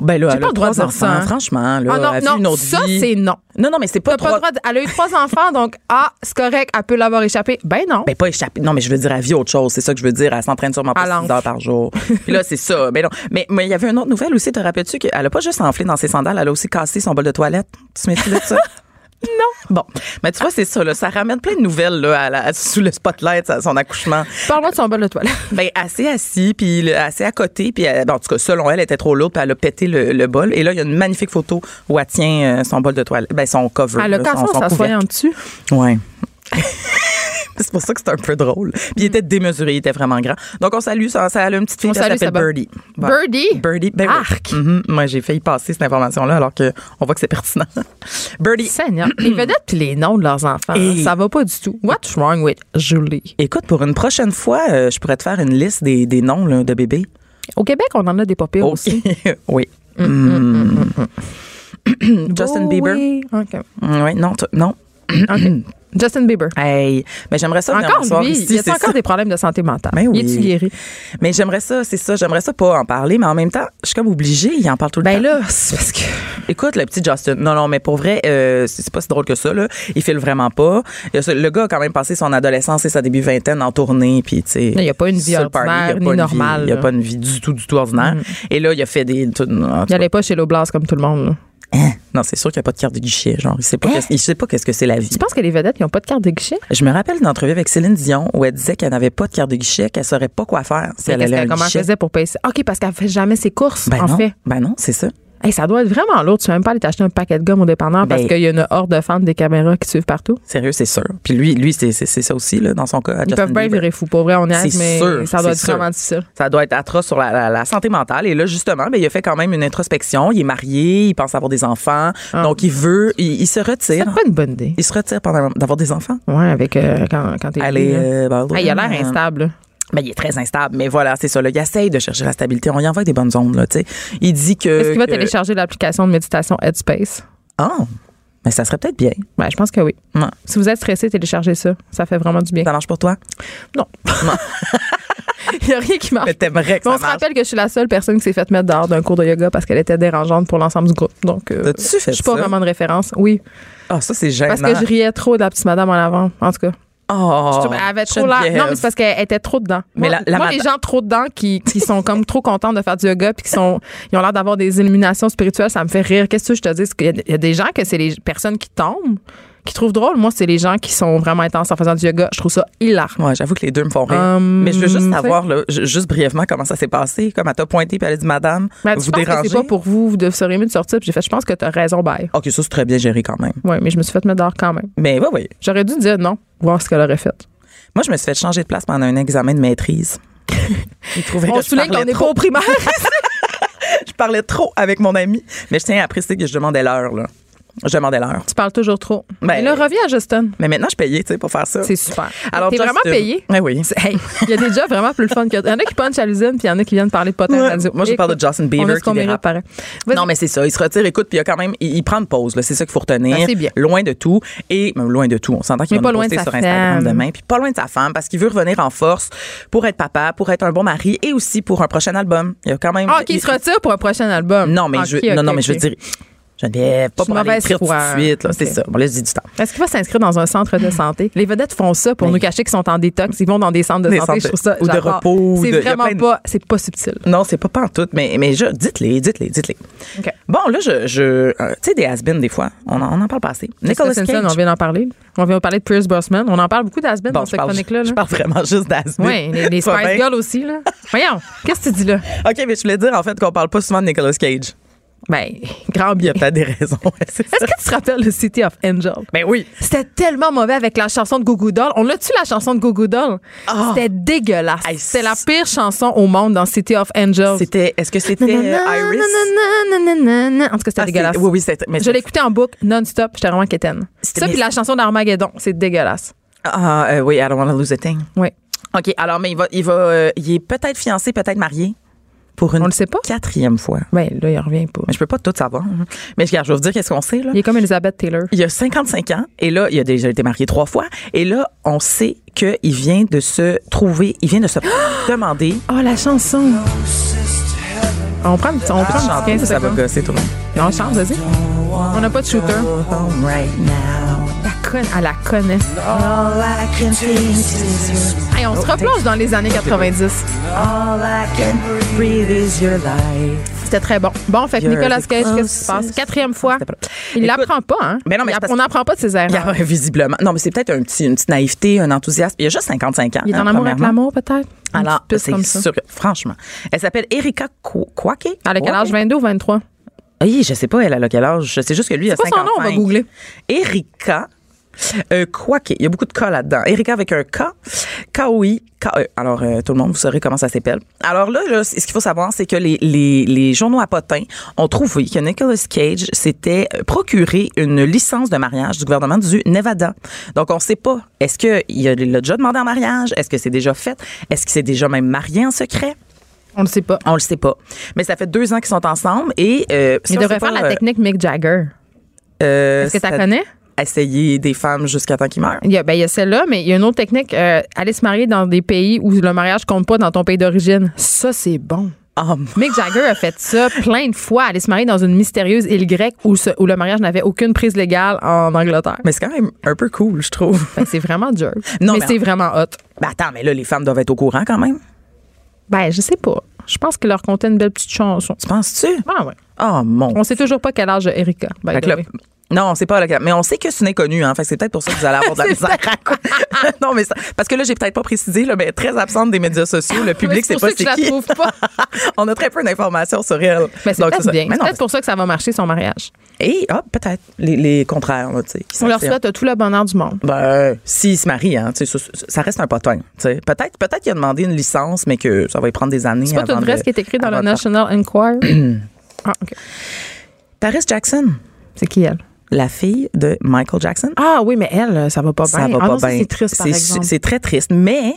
ben là, elle pas a le droit de trois enfants. hein. Franchement, là, Ah non, elle vit une non, autre ça, c'est non. Non, non, mais c'est pas pas trois. de- Elle a eu trois enfants, donc, ah, c'est correct, elle peut l'avoir échappé. Ben non. Ben, pas échappé. Non, mais je veux dire, elle vit autre chose. C'est ça que je veux dire. Elle s'entraîne sûrement pas Elle 6 enfle. heures par jour. Puis là, c'est ça. Mais non. Mais mais il y avait une autre nouvelle aussi. Te rappelles-tu qu'elle a pas juste enflé dans ses sandales, elle a aussi cassé son bol de toilette. Tu te souviens-tu de ça? non. Bon. Mais tu vois, c'est ça, là. Ça ramène plein de nouvelles, là, à la- sous le spotlight, à son accouchement. Parle-moi de son bol de toilette. Ben, assez assis, puis assez à côté, puis elle- ben, en tout cas, selon elle, elle était trop lourde, puis elle a pété le, le bol. Et là, il y a une magnifique photo où elle tient euh, son bol de toilette, ben, son cover. Elle a cassé son, en son s'assoyant couvercle. dessus. Ouais. c'est pour ça que c'est un peu drôle. Puis il était démesuré, il était vraiment grand. Donc on salue ça, ça a une petite fille qui s'appelle. Birdie. Birdie? Birdie. Ben oui. Arc. Mhm. Moi j'ai failli passer cette information là alors que on voit que c'est pertinent. Birdie. Seigneur. Les vedettes puis les noms de leurs enfants, Et- ça va pas du tout. What's wrong with Julie? Écoute, pour une prochaine fois, euh, je pourrais te faire une liste des, des noms là, de bébés. Au Québec, on en a des pas pires Ok. aussi. oui. Mm. Justin Oh, Bieber? Oui. OK. Oui, non, non. Justin Bieber. Hey, mais j'aimerais ça Encore lui, ici, il y a encore ça. des problèmes de santé mentale. Ben oui. Il est-tu guéri? Mais j'aimerais ça, c'est ça, j'aimerais ça pas en parler, mais en même temps, je suis comme obligée, il en parle tout le Ben temps. là, c'est parce que. Écoute, le petit Justin. Non, non, mais pour vrai, euh, c'est pas si drôle que ça, là. Il file vraiment pas. Le gars a quand même passé son adolescence et sa début vingtaine en tournée, puis tu sais. Il y a pas une vie ordinaire ni normale, Il y a pas une vie du tout, du tout ordinaire. Et là, il a fait des. tout- tout Il cas, allait pas chez l'Oblast comme tout le monde. là. Non, c'est sûr qu'il n'y a pas de carte de guichet. Genre, il sait pas, Hein? il sait pas qu'est-ce que c'est la vie. Tu penses que les vedettes, ils n'ont pas de carte de guichet? Je me rappelle d'une entrevue avec Céline Dion où elle disait qu'elle n'avait pas de carte de guichet, qu'elle saurait pas quoi faire si elle allait à qu'elle- un comment elle faisait pour payer? OK, parce qu'elle fait jamais ses courses, Ben en non, fait. ben non, c'est ça. Hey, ça doit être vraiment lourd. Tu vas même pas aller t'acheter un paquet de gomme au dépanneur parce Ben- qu'il y a une horde de fans des caméras qui suivent partout? Sérieux, c'est sûr. Puis lui, lui, c'est c'est- c'est ça aussi là, dans son cas. Ils Justin peuvent bien Bieber. virer fou. Pour vrai, on est C'est mais sûr, ça doit c'est être sûr. vraiment difficile. Ça doit être atroce sur la, la- la santé mentale. Et là, justement, ben, il a fait quand même une introspection. Il est marié, il pense avoir des enfants. Ah. Donc, il veut, il, il se C'est retire. pas une bonne idée. Il se retire pendant d'avoir des enfants. Ouais, avec euh, quand, quand t'es là. euh, ben, Hey, il a l'air instable. Ben, il est très instable. Mais voilà, c'est ça. Là. Il essaye de chercher la stabilité. On y envoie des bonnes ondes, là, tu sais. Il dit que. Est-ce qu'il va que- télécharger l'application de méditation Headspace? Ah! Mais ça serait peut-être bien. Ben, je pense que oui. Ouais. Si vous êtes stressé, téléchargez ça. Ça fait vraiment du bien. Ça marche pour toi? Non. Il n'y a rien qui marche. Mais t'aimerais que Mais on ça se rappelle que je suis la seule personne qui s'est faite mettre dehors d'un cours de yoga parce qu'elle était dérangeante pour l'ensemble du groupe. Donc, euh, je suis pas ça? vraiment de référence. Oui. Ah, ça, c'est gênant. Parce que je riais trop de la petite madame en avant. En tout cas. Oh, Je trouve- elle avait trop l'air. Non, mais c'est parce qu'elle était trop dedans. Mais moi, la- la moi, les gens trop dedans qui, qui sont comme trop contents de faire du yoga puis qui sont, ils ont l'air d'avoir des illuminations spirituelles, ça me fait rire. Qu'est-ce que je te dis? Il y, a des gens que c'est les personnes qui tombent, qui trouvent drôle. Moi, c'est les gens qui sont vraiment intenses en faisant du yoga. Je trouve ça hilarant. Ouais, j'avoue que les deux me font rire. Hum, mais je veux juste savoir, là, juste brièvement, comment ça s'est passé. Comme elle t'a pointé puis elle a dit, Madame, Mais vous dérangez. c'est pas pour vous, vous seriez mieux de sortir. Puis j'ai fait, je pense que tu as raison, bye. OK, ça, c'est très bien géré quand même. Oui, mais je me suis fait mettre dehors quand même. Mais oui, oui. J'aurais dû dire non, voir ce qu'elle aurait fait. Moi, je me suis fait changer de place pendant un examen de maîtrise. On que je souligne qu'on pas trop. au primaire. Je parlais trop avec mon ami. Mais je tiens à préciser que je demandais l'heure, là. Je demandais l'heure. tu parles toujours trop. Ben- Mais là, reviens à Justin. Mais maintenant, je payais, tu sais, pour faire ça. C'est super. Alors, T'es vraiment payé? Oui, oui. Hey, Il y a des jobs vraiment plus fun que. Il y en a qui punchent à l'usine, puis il y en a qui viennent parler de potin Ouais. radio. Moi, je parle de Justin Bieber qui dérape. Non, mais c'est ça. Il se retire, écoute, puis il y a quand même, il, il prend une pause. C'est ça qu'il faut retenir. Ah, c'est bien. Loin de tout. Et, même loin de tout. On s'entend qu'il va pas nous loin de sa sur Instagram femme. demain. Puis pas loin de sa femme, parce qu'il veut revenir en force pour être papa, pour être un bon mari et aussi pour un prochain album. Il y a quand même. Ah, OK, il se retire pour un prochain album. Non, mais je, non, non, mais je veux dire, Geneviève, pas pour aller tout de suite. C'est ça. Bon, là, je dis du temps. Est-ce qu'il va s'inscrire dans un centre de santé? Les vedettes font ça pour Mais- nous cacher qu'ils sont en détox. Ils vont dans des centres de Des santé. centres Je trouve ça. ou de repos, C'est vraiment de- pas. C'est pas subtil. Non, c'est pas pantoute, mais, mais je, dites-les, dites-les, dites-les. Bon, là, je, je euh, tu sais, des has des fois. On en, on en parle pas assez. Nicolas Simpson, Cage. on vient d'en parler? On vient de parler de Pierce Brosnan. On en parle beaucoup d'Asben Bon, dans cette chronique-là. je parle vraiment juste d'has Oui, les, les Pas Spice. Girls aussi. Là. Voyons, qu'est-ce que tu dis là? OK, mais je voulais dire, en fait, qu'on parle pas souvent de Nicolas Cage. Ben, grand bien. peut-être des raisons. Est-ce que tu te rappelles de City of Angel? Ben oui. C'était tellement mauvais avec la chanson de Goo Doll. On l'a-tu la chanson de Goo Doll? Ah. C'était dégueulasse. C'était la pire chanson au monde dans City of Angels. C'était, est-ce que c'était Iris? Nanana. En tout cas, c'était Ah, dégueulasse. Oui, oui, c'était. Je l'écoutais en boucle non-stop. J'étais vraiment quétaine. Ça, puis la chanson d'Armageddon, c'est dégueulasse. Ah, euh, oui, I don't want to lose a thing. Oui. OK, alors, mais il va, il va, euh, il est peut-être fiancé, peut-être marié. Pour une On le sait pas? quatrième fois. Ben, là, il revient pas. Mais je peux pas tout savoir. Mais regarde, je vais vous dire qu'est-ce qu'on sait, là. Il est comme Elizabeth Taylor. Il a 55 ans et là, il a déjà été marié trois fois. Et là, on sait qu'il vient de se trouver, il vient de se demander. Oh, la chanson. On prend, on prend chanter, 15 ça va gosser tout le monde. On chante, vas-y. On n'a pas de shooter. Home right now. Elle la connaît. Hey, on se replonge dans les années 90. all I can breathe is your life. C'était très bon. Bon, fait que Nicolas Cage, qu'est-ce qui se passe? Quatrième fois. Il l'apprend pas, hein? Mais non, mais c'est on n'apprend pas de ses erreurs. a visiblement. Non, mais c'est peut-être un petit, une petite naïveté, un enthousiasme. Il a juste 55 ans. Il est hein, en amour avec l'amour, peut-être? Alors, c'est sûr franchement. Elle s'appelle Erika Kw- Kwake? Elle a quel âge? Ouais. 22 ou 23? Oui, je sais pas, elle a quel âge? Sais juste que lui, il a C'est quoi son 55. nom? On va googler. Erika euh, Kwake. Il y a beaucoup de K là-dedans. Erika avec un K. K-O-I. K-E. Alors, euh, tout le monde, vous saurez comment ça s'appelle. Alors là, ce qu'il faut savoir, c'est que les, les, les journaux à potins ont trouvé que Nicolas Cage s'était procuré une licence de mariage du gouvernement du Nevada. Donc, on sait pas. Est-ce qu'il l'a déjà demandé en mariage? Est-ce que c'est déjà fait? Est-ce qu'il s'est déjà même marié en secret? On ne sait pas. On le sait pas. Mais ça fait deux ans qu'ils sont ensemble et... Euh, si Il on devrait sait pas, faire la euh, technique Mick Jagger. euh, Est-ce que tu la connais? Essayer des femmes jusqu'à temps qu'ils meurent. Il y a, ben, il y a celle-là, mais il y a une autre technique. euh, aller se marier dans des pays où le mariage compte pas dans ton pays d'origine. Ça, c'est bon. Ah, Mick Jagger a fait ça plein de fois, aller se marier dans une mystérieuse île grecque où, ce- où le mariage n'avait aucune prise légale en Angleterre. mais c'est quand même un peu cool, je trouve. C'est vraiment dur. Non, mais mais c'est en- vraiment hot. Ben attends, mais là, les femmes doivent être au courant quand même. Ben, je sais pas. Je pense qu'il leur comptait une belle petite chanson. Tu penses-tu? Ah ouais. Oh mon. On sait toujours pas quel âge Erika. Fait que non, c'est pas le cas. Mais on sait que c'est une inconnue, hein. Fait que c'est peut-être pour ça que vous allez avoir de la misère. non, mais ça- parce que là, j'ai peut-être pas précisé, là, mais très absente des médias sociaux. Le public, Mais c'est pas ça que c'est je la qui. trouve pas. on a très peu d'informations sur elle. Mais c'est Donc, peut-être ça. bien. Mais C'est peut-être pour ça que ça va marcher son mariage. Et, ah, peut-être. Les, les contraires, là, tu sais. On leur souhaite tout le bonheur du monde. Ben, s'il se marie, hein, ça, ça reste un potin. Peut-être, peut-être qu'il a demandé une licence, mais que ça va y prendre des années. C'est pas tout vrai ce qui est écrit dans le National Enquirer? ah, OK. Paris Jackson, C'est qui elle? La fille de Michael Jackson. Ah oui, mais elle, ça va pas ça bien. va ah pas non, ça, bien. c'est triste, par C'est- exemple. C'est très triste, mais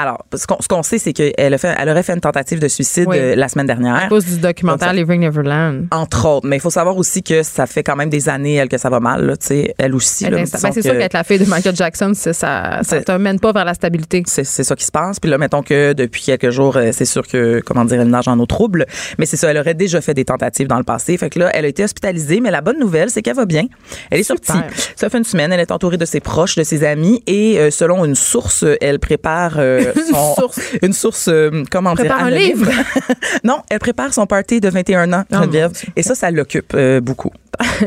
alors, ce qu'on ce qu'on sait, c'est qu'elle a fait, elle aurait fait une tentative de suicide Oui. euh, la semaine À dernière. cause du documentaire Living Neverland. Entre autres, mais il faut savoir aussi que ça fait quand même des années elle que ça va mal, là, tu sais, elle aussi. Ben, c'est sûr que- qu'être la fille de Michael Jackson, ça ça C'est- te mène pas vers la stabilité. c'est c'est ça qui se passe. Puis là, mettons que depuis quelques jours, euh, c'est sûr que, comment dire, elle nage en eau trouble. Mais c'est ça, elle aurait déjà fait des tentatives dans le passé. Fait que là, elle a été hospitalisée. Mais la bonne nouvelle, c'est qu'elle va bien. Elle est Super. sortie. Ça fait une semaine. Elle est entourée de ses proches, de ses amis. Et euh, selon une source, elle prépare euh, son, source. une source, euh, comment Prépare dire, un livre. non, elle prépare son party de 21 ans, Oh, Geneviève. Et ça, ça l'occupe euh, beaucoup. Il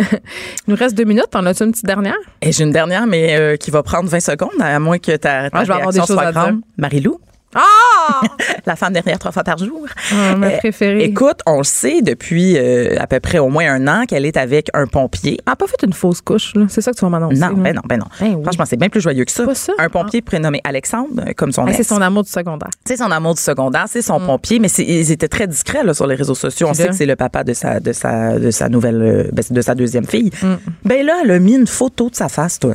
nous reste deux minutes. En as-tu une petite dernière? Et j'ai une dernière, mais euh, qui va prendre 20 secondes, à moins que ta, ta Ah, je vais avoir des choses soit à dire. Marie-Lou, Ah! la femme derrière trois fois par jour. Ah, ma Euh, préférée. Écoute, on le sait depuis euh, à peu près au moins un an qu'elle est avec un pompier. Elle n'a pas fait une fausse couche, là. C'est ça que tu vas m'annoncer. Non, ben non, ben non. Ben oui. Franchement, c'est bien plus joyeux que ça. Pas ça? Un pompier prénommé Alexandre, euh, comme son Ah, ex. c'est son amour du secondaire. C'est son amour du secondaire, c'est son pompier, mais ils étaient très discrets là, sur les réseaux sociaux. On sait que c'est le papa de sa de sa de sa nouvelle ben, de sa deuxième fille. Mm. Ben là, elle a mis une photo de sa face, toi.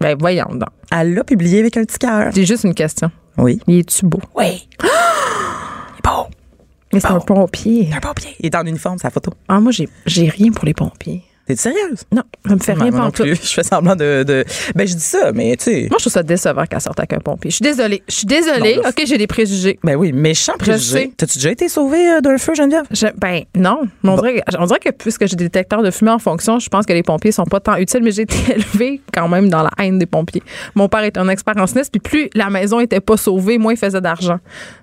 Ben voyons donc. Elle l'a publié avec un petit cœur. J'ai juste une question. Oui. Il est-tu beau? Oui. Il est beau. Mais c'est Bon. un pompier. Un pompier. Il est en uniforme, sa photo. Ah, moi, j'ai j'ai rien pour les pompiers. T'es sérieuse? Non, ça me fait rien non plus. Je fais semblant de, de- Ben, je dis ça, mais tu sais. Moi, je trouve ça décevant qu'elle sorte avec un pompier. Je suis désolée. Je suis désolée. Non, OK, j'ai des préjugés. Ben oui, méchant Je préjugé. sais. T'as-tu déjà été sauvé euh, d'un feu, Geneviève? Je- ben non, mais on, dirait, on dirait que puisque j'ai des détecteurs de fumée en fonction, je pense que les pompiers sont pas tant utiles, mais j'ai été élevée quand même dans la haine des pompiers. Mon père est un expert en sinistre, puis plus la maison était pas sauvée, moins il faisait d'argent.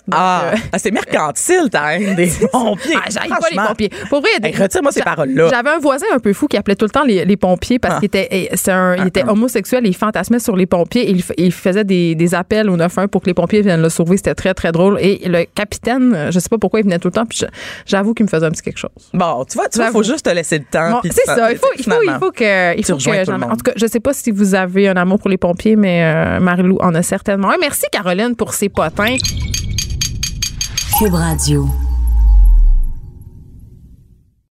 Donc, Ah, euh, ah, c'est mercantile, ta haine des pompiers. ah, j'aille pas les pompiers. Pour vrai, des- Hey, retire-moi ces paroles-là. J'avais un voisin un peu fou qui appelait tout le temps les, les pompiers parce Ah. qu'il était, eh, un- il était homosexuel et il fantasmait sur les pompiers. Et il, il faisait des, des appels au 911 pour que les pompiers viennent le sauver. C'était très, très drôle. Et le capitaine, euh, je sais pas pourquoi il venait tout le temps, puis j'avoue qu'il me faisait un petit quelque chose. Bon, tu vois, tu vois, faut juste te laisser le temps. Bon, c'est ça. Il faut, il faut, il faut que, il faut que tout le j'en- monde. En tout cas, je sais pas si vous avez un amour pour les pompiers, mais euh, Marie-Lou en a certainement un. Merci, Caroline, pour ces potins. Cube Radio.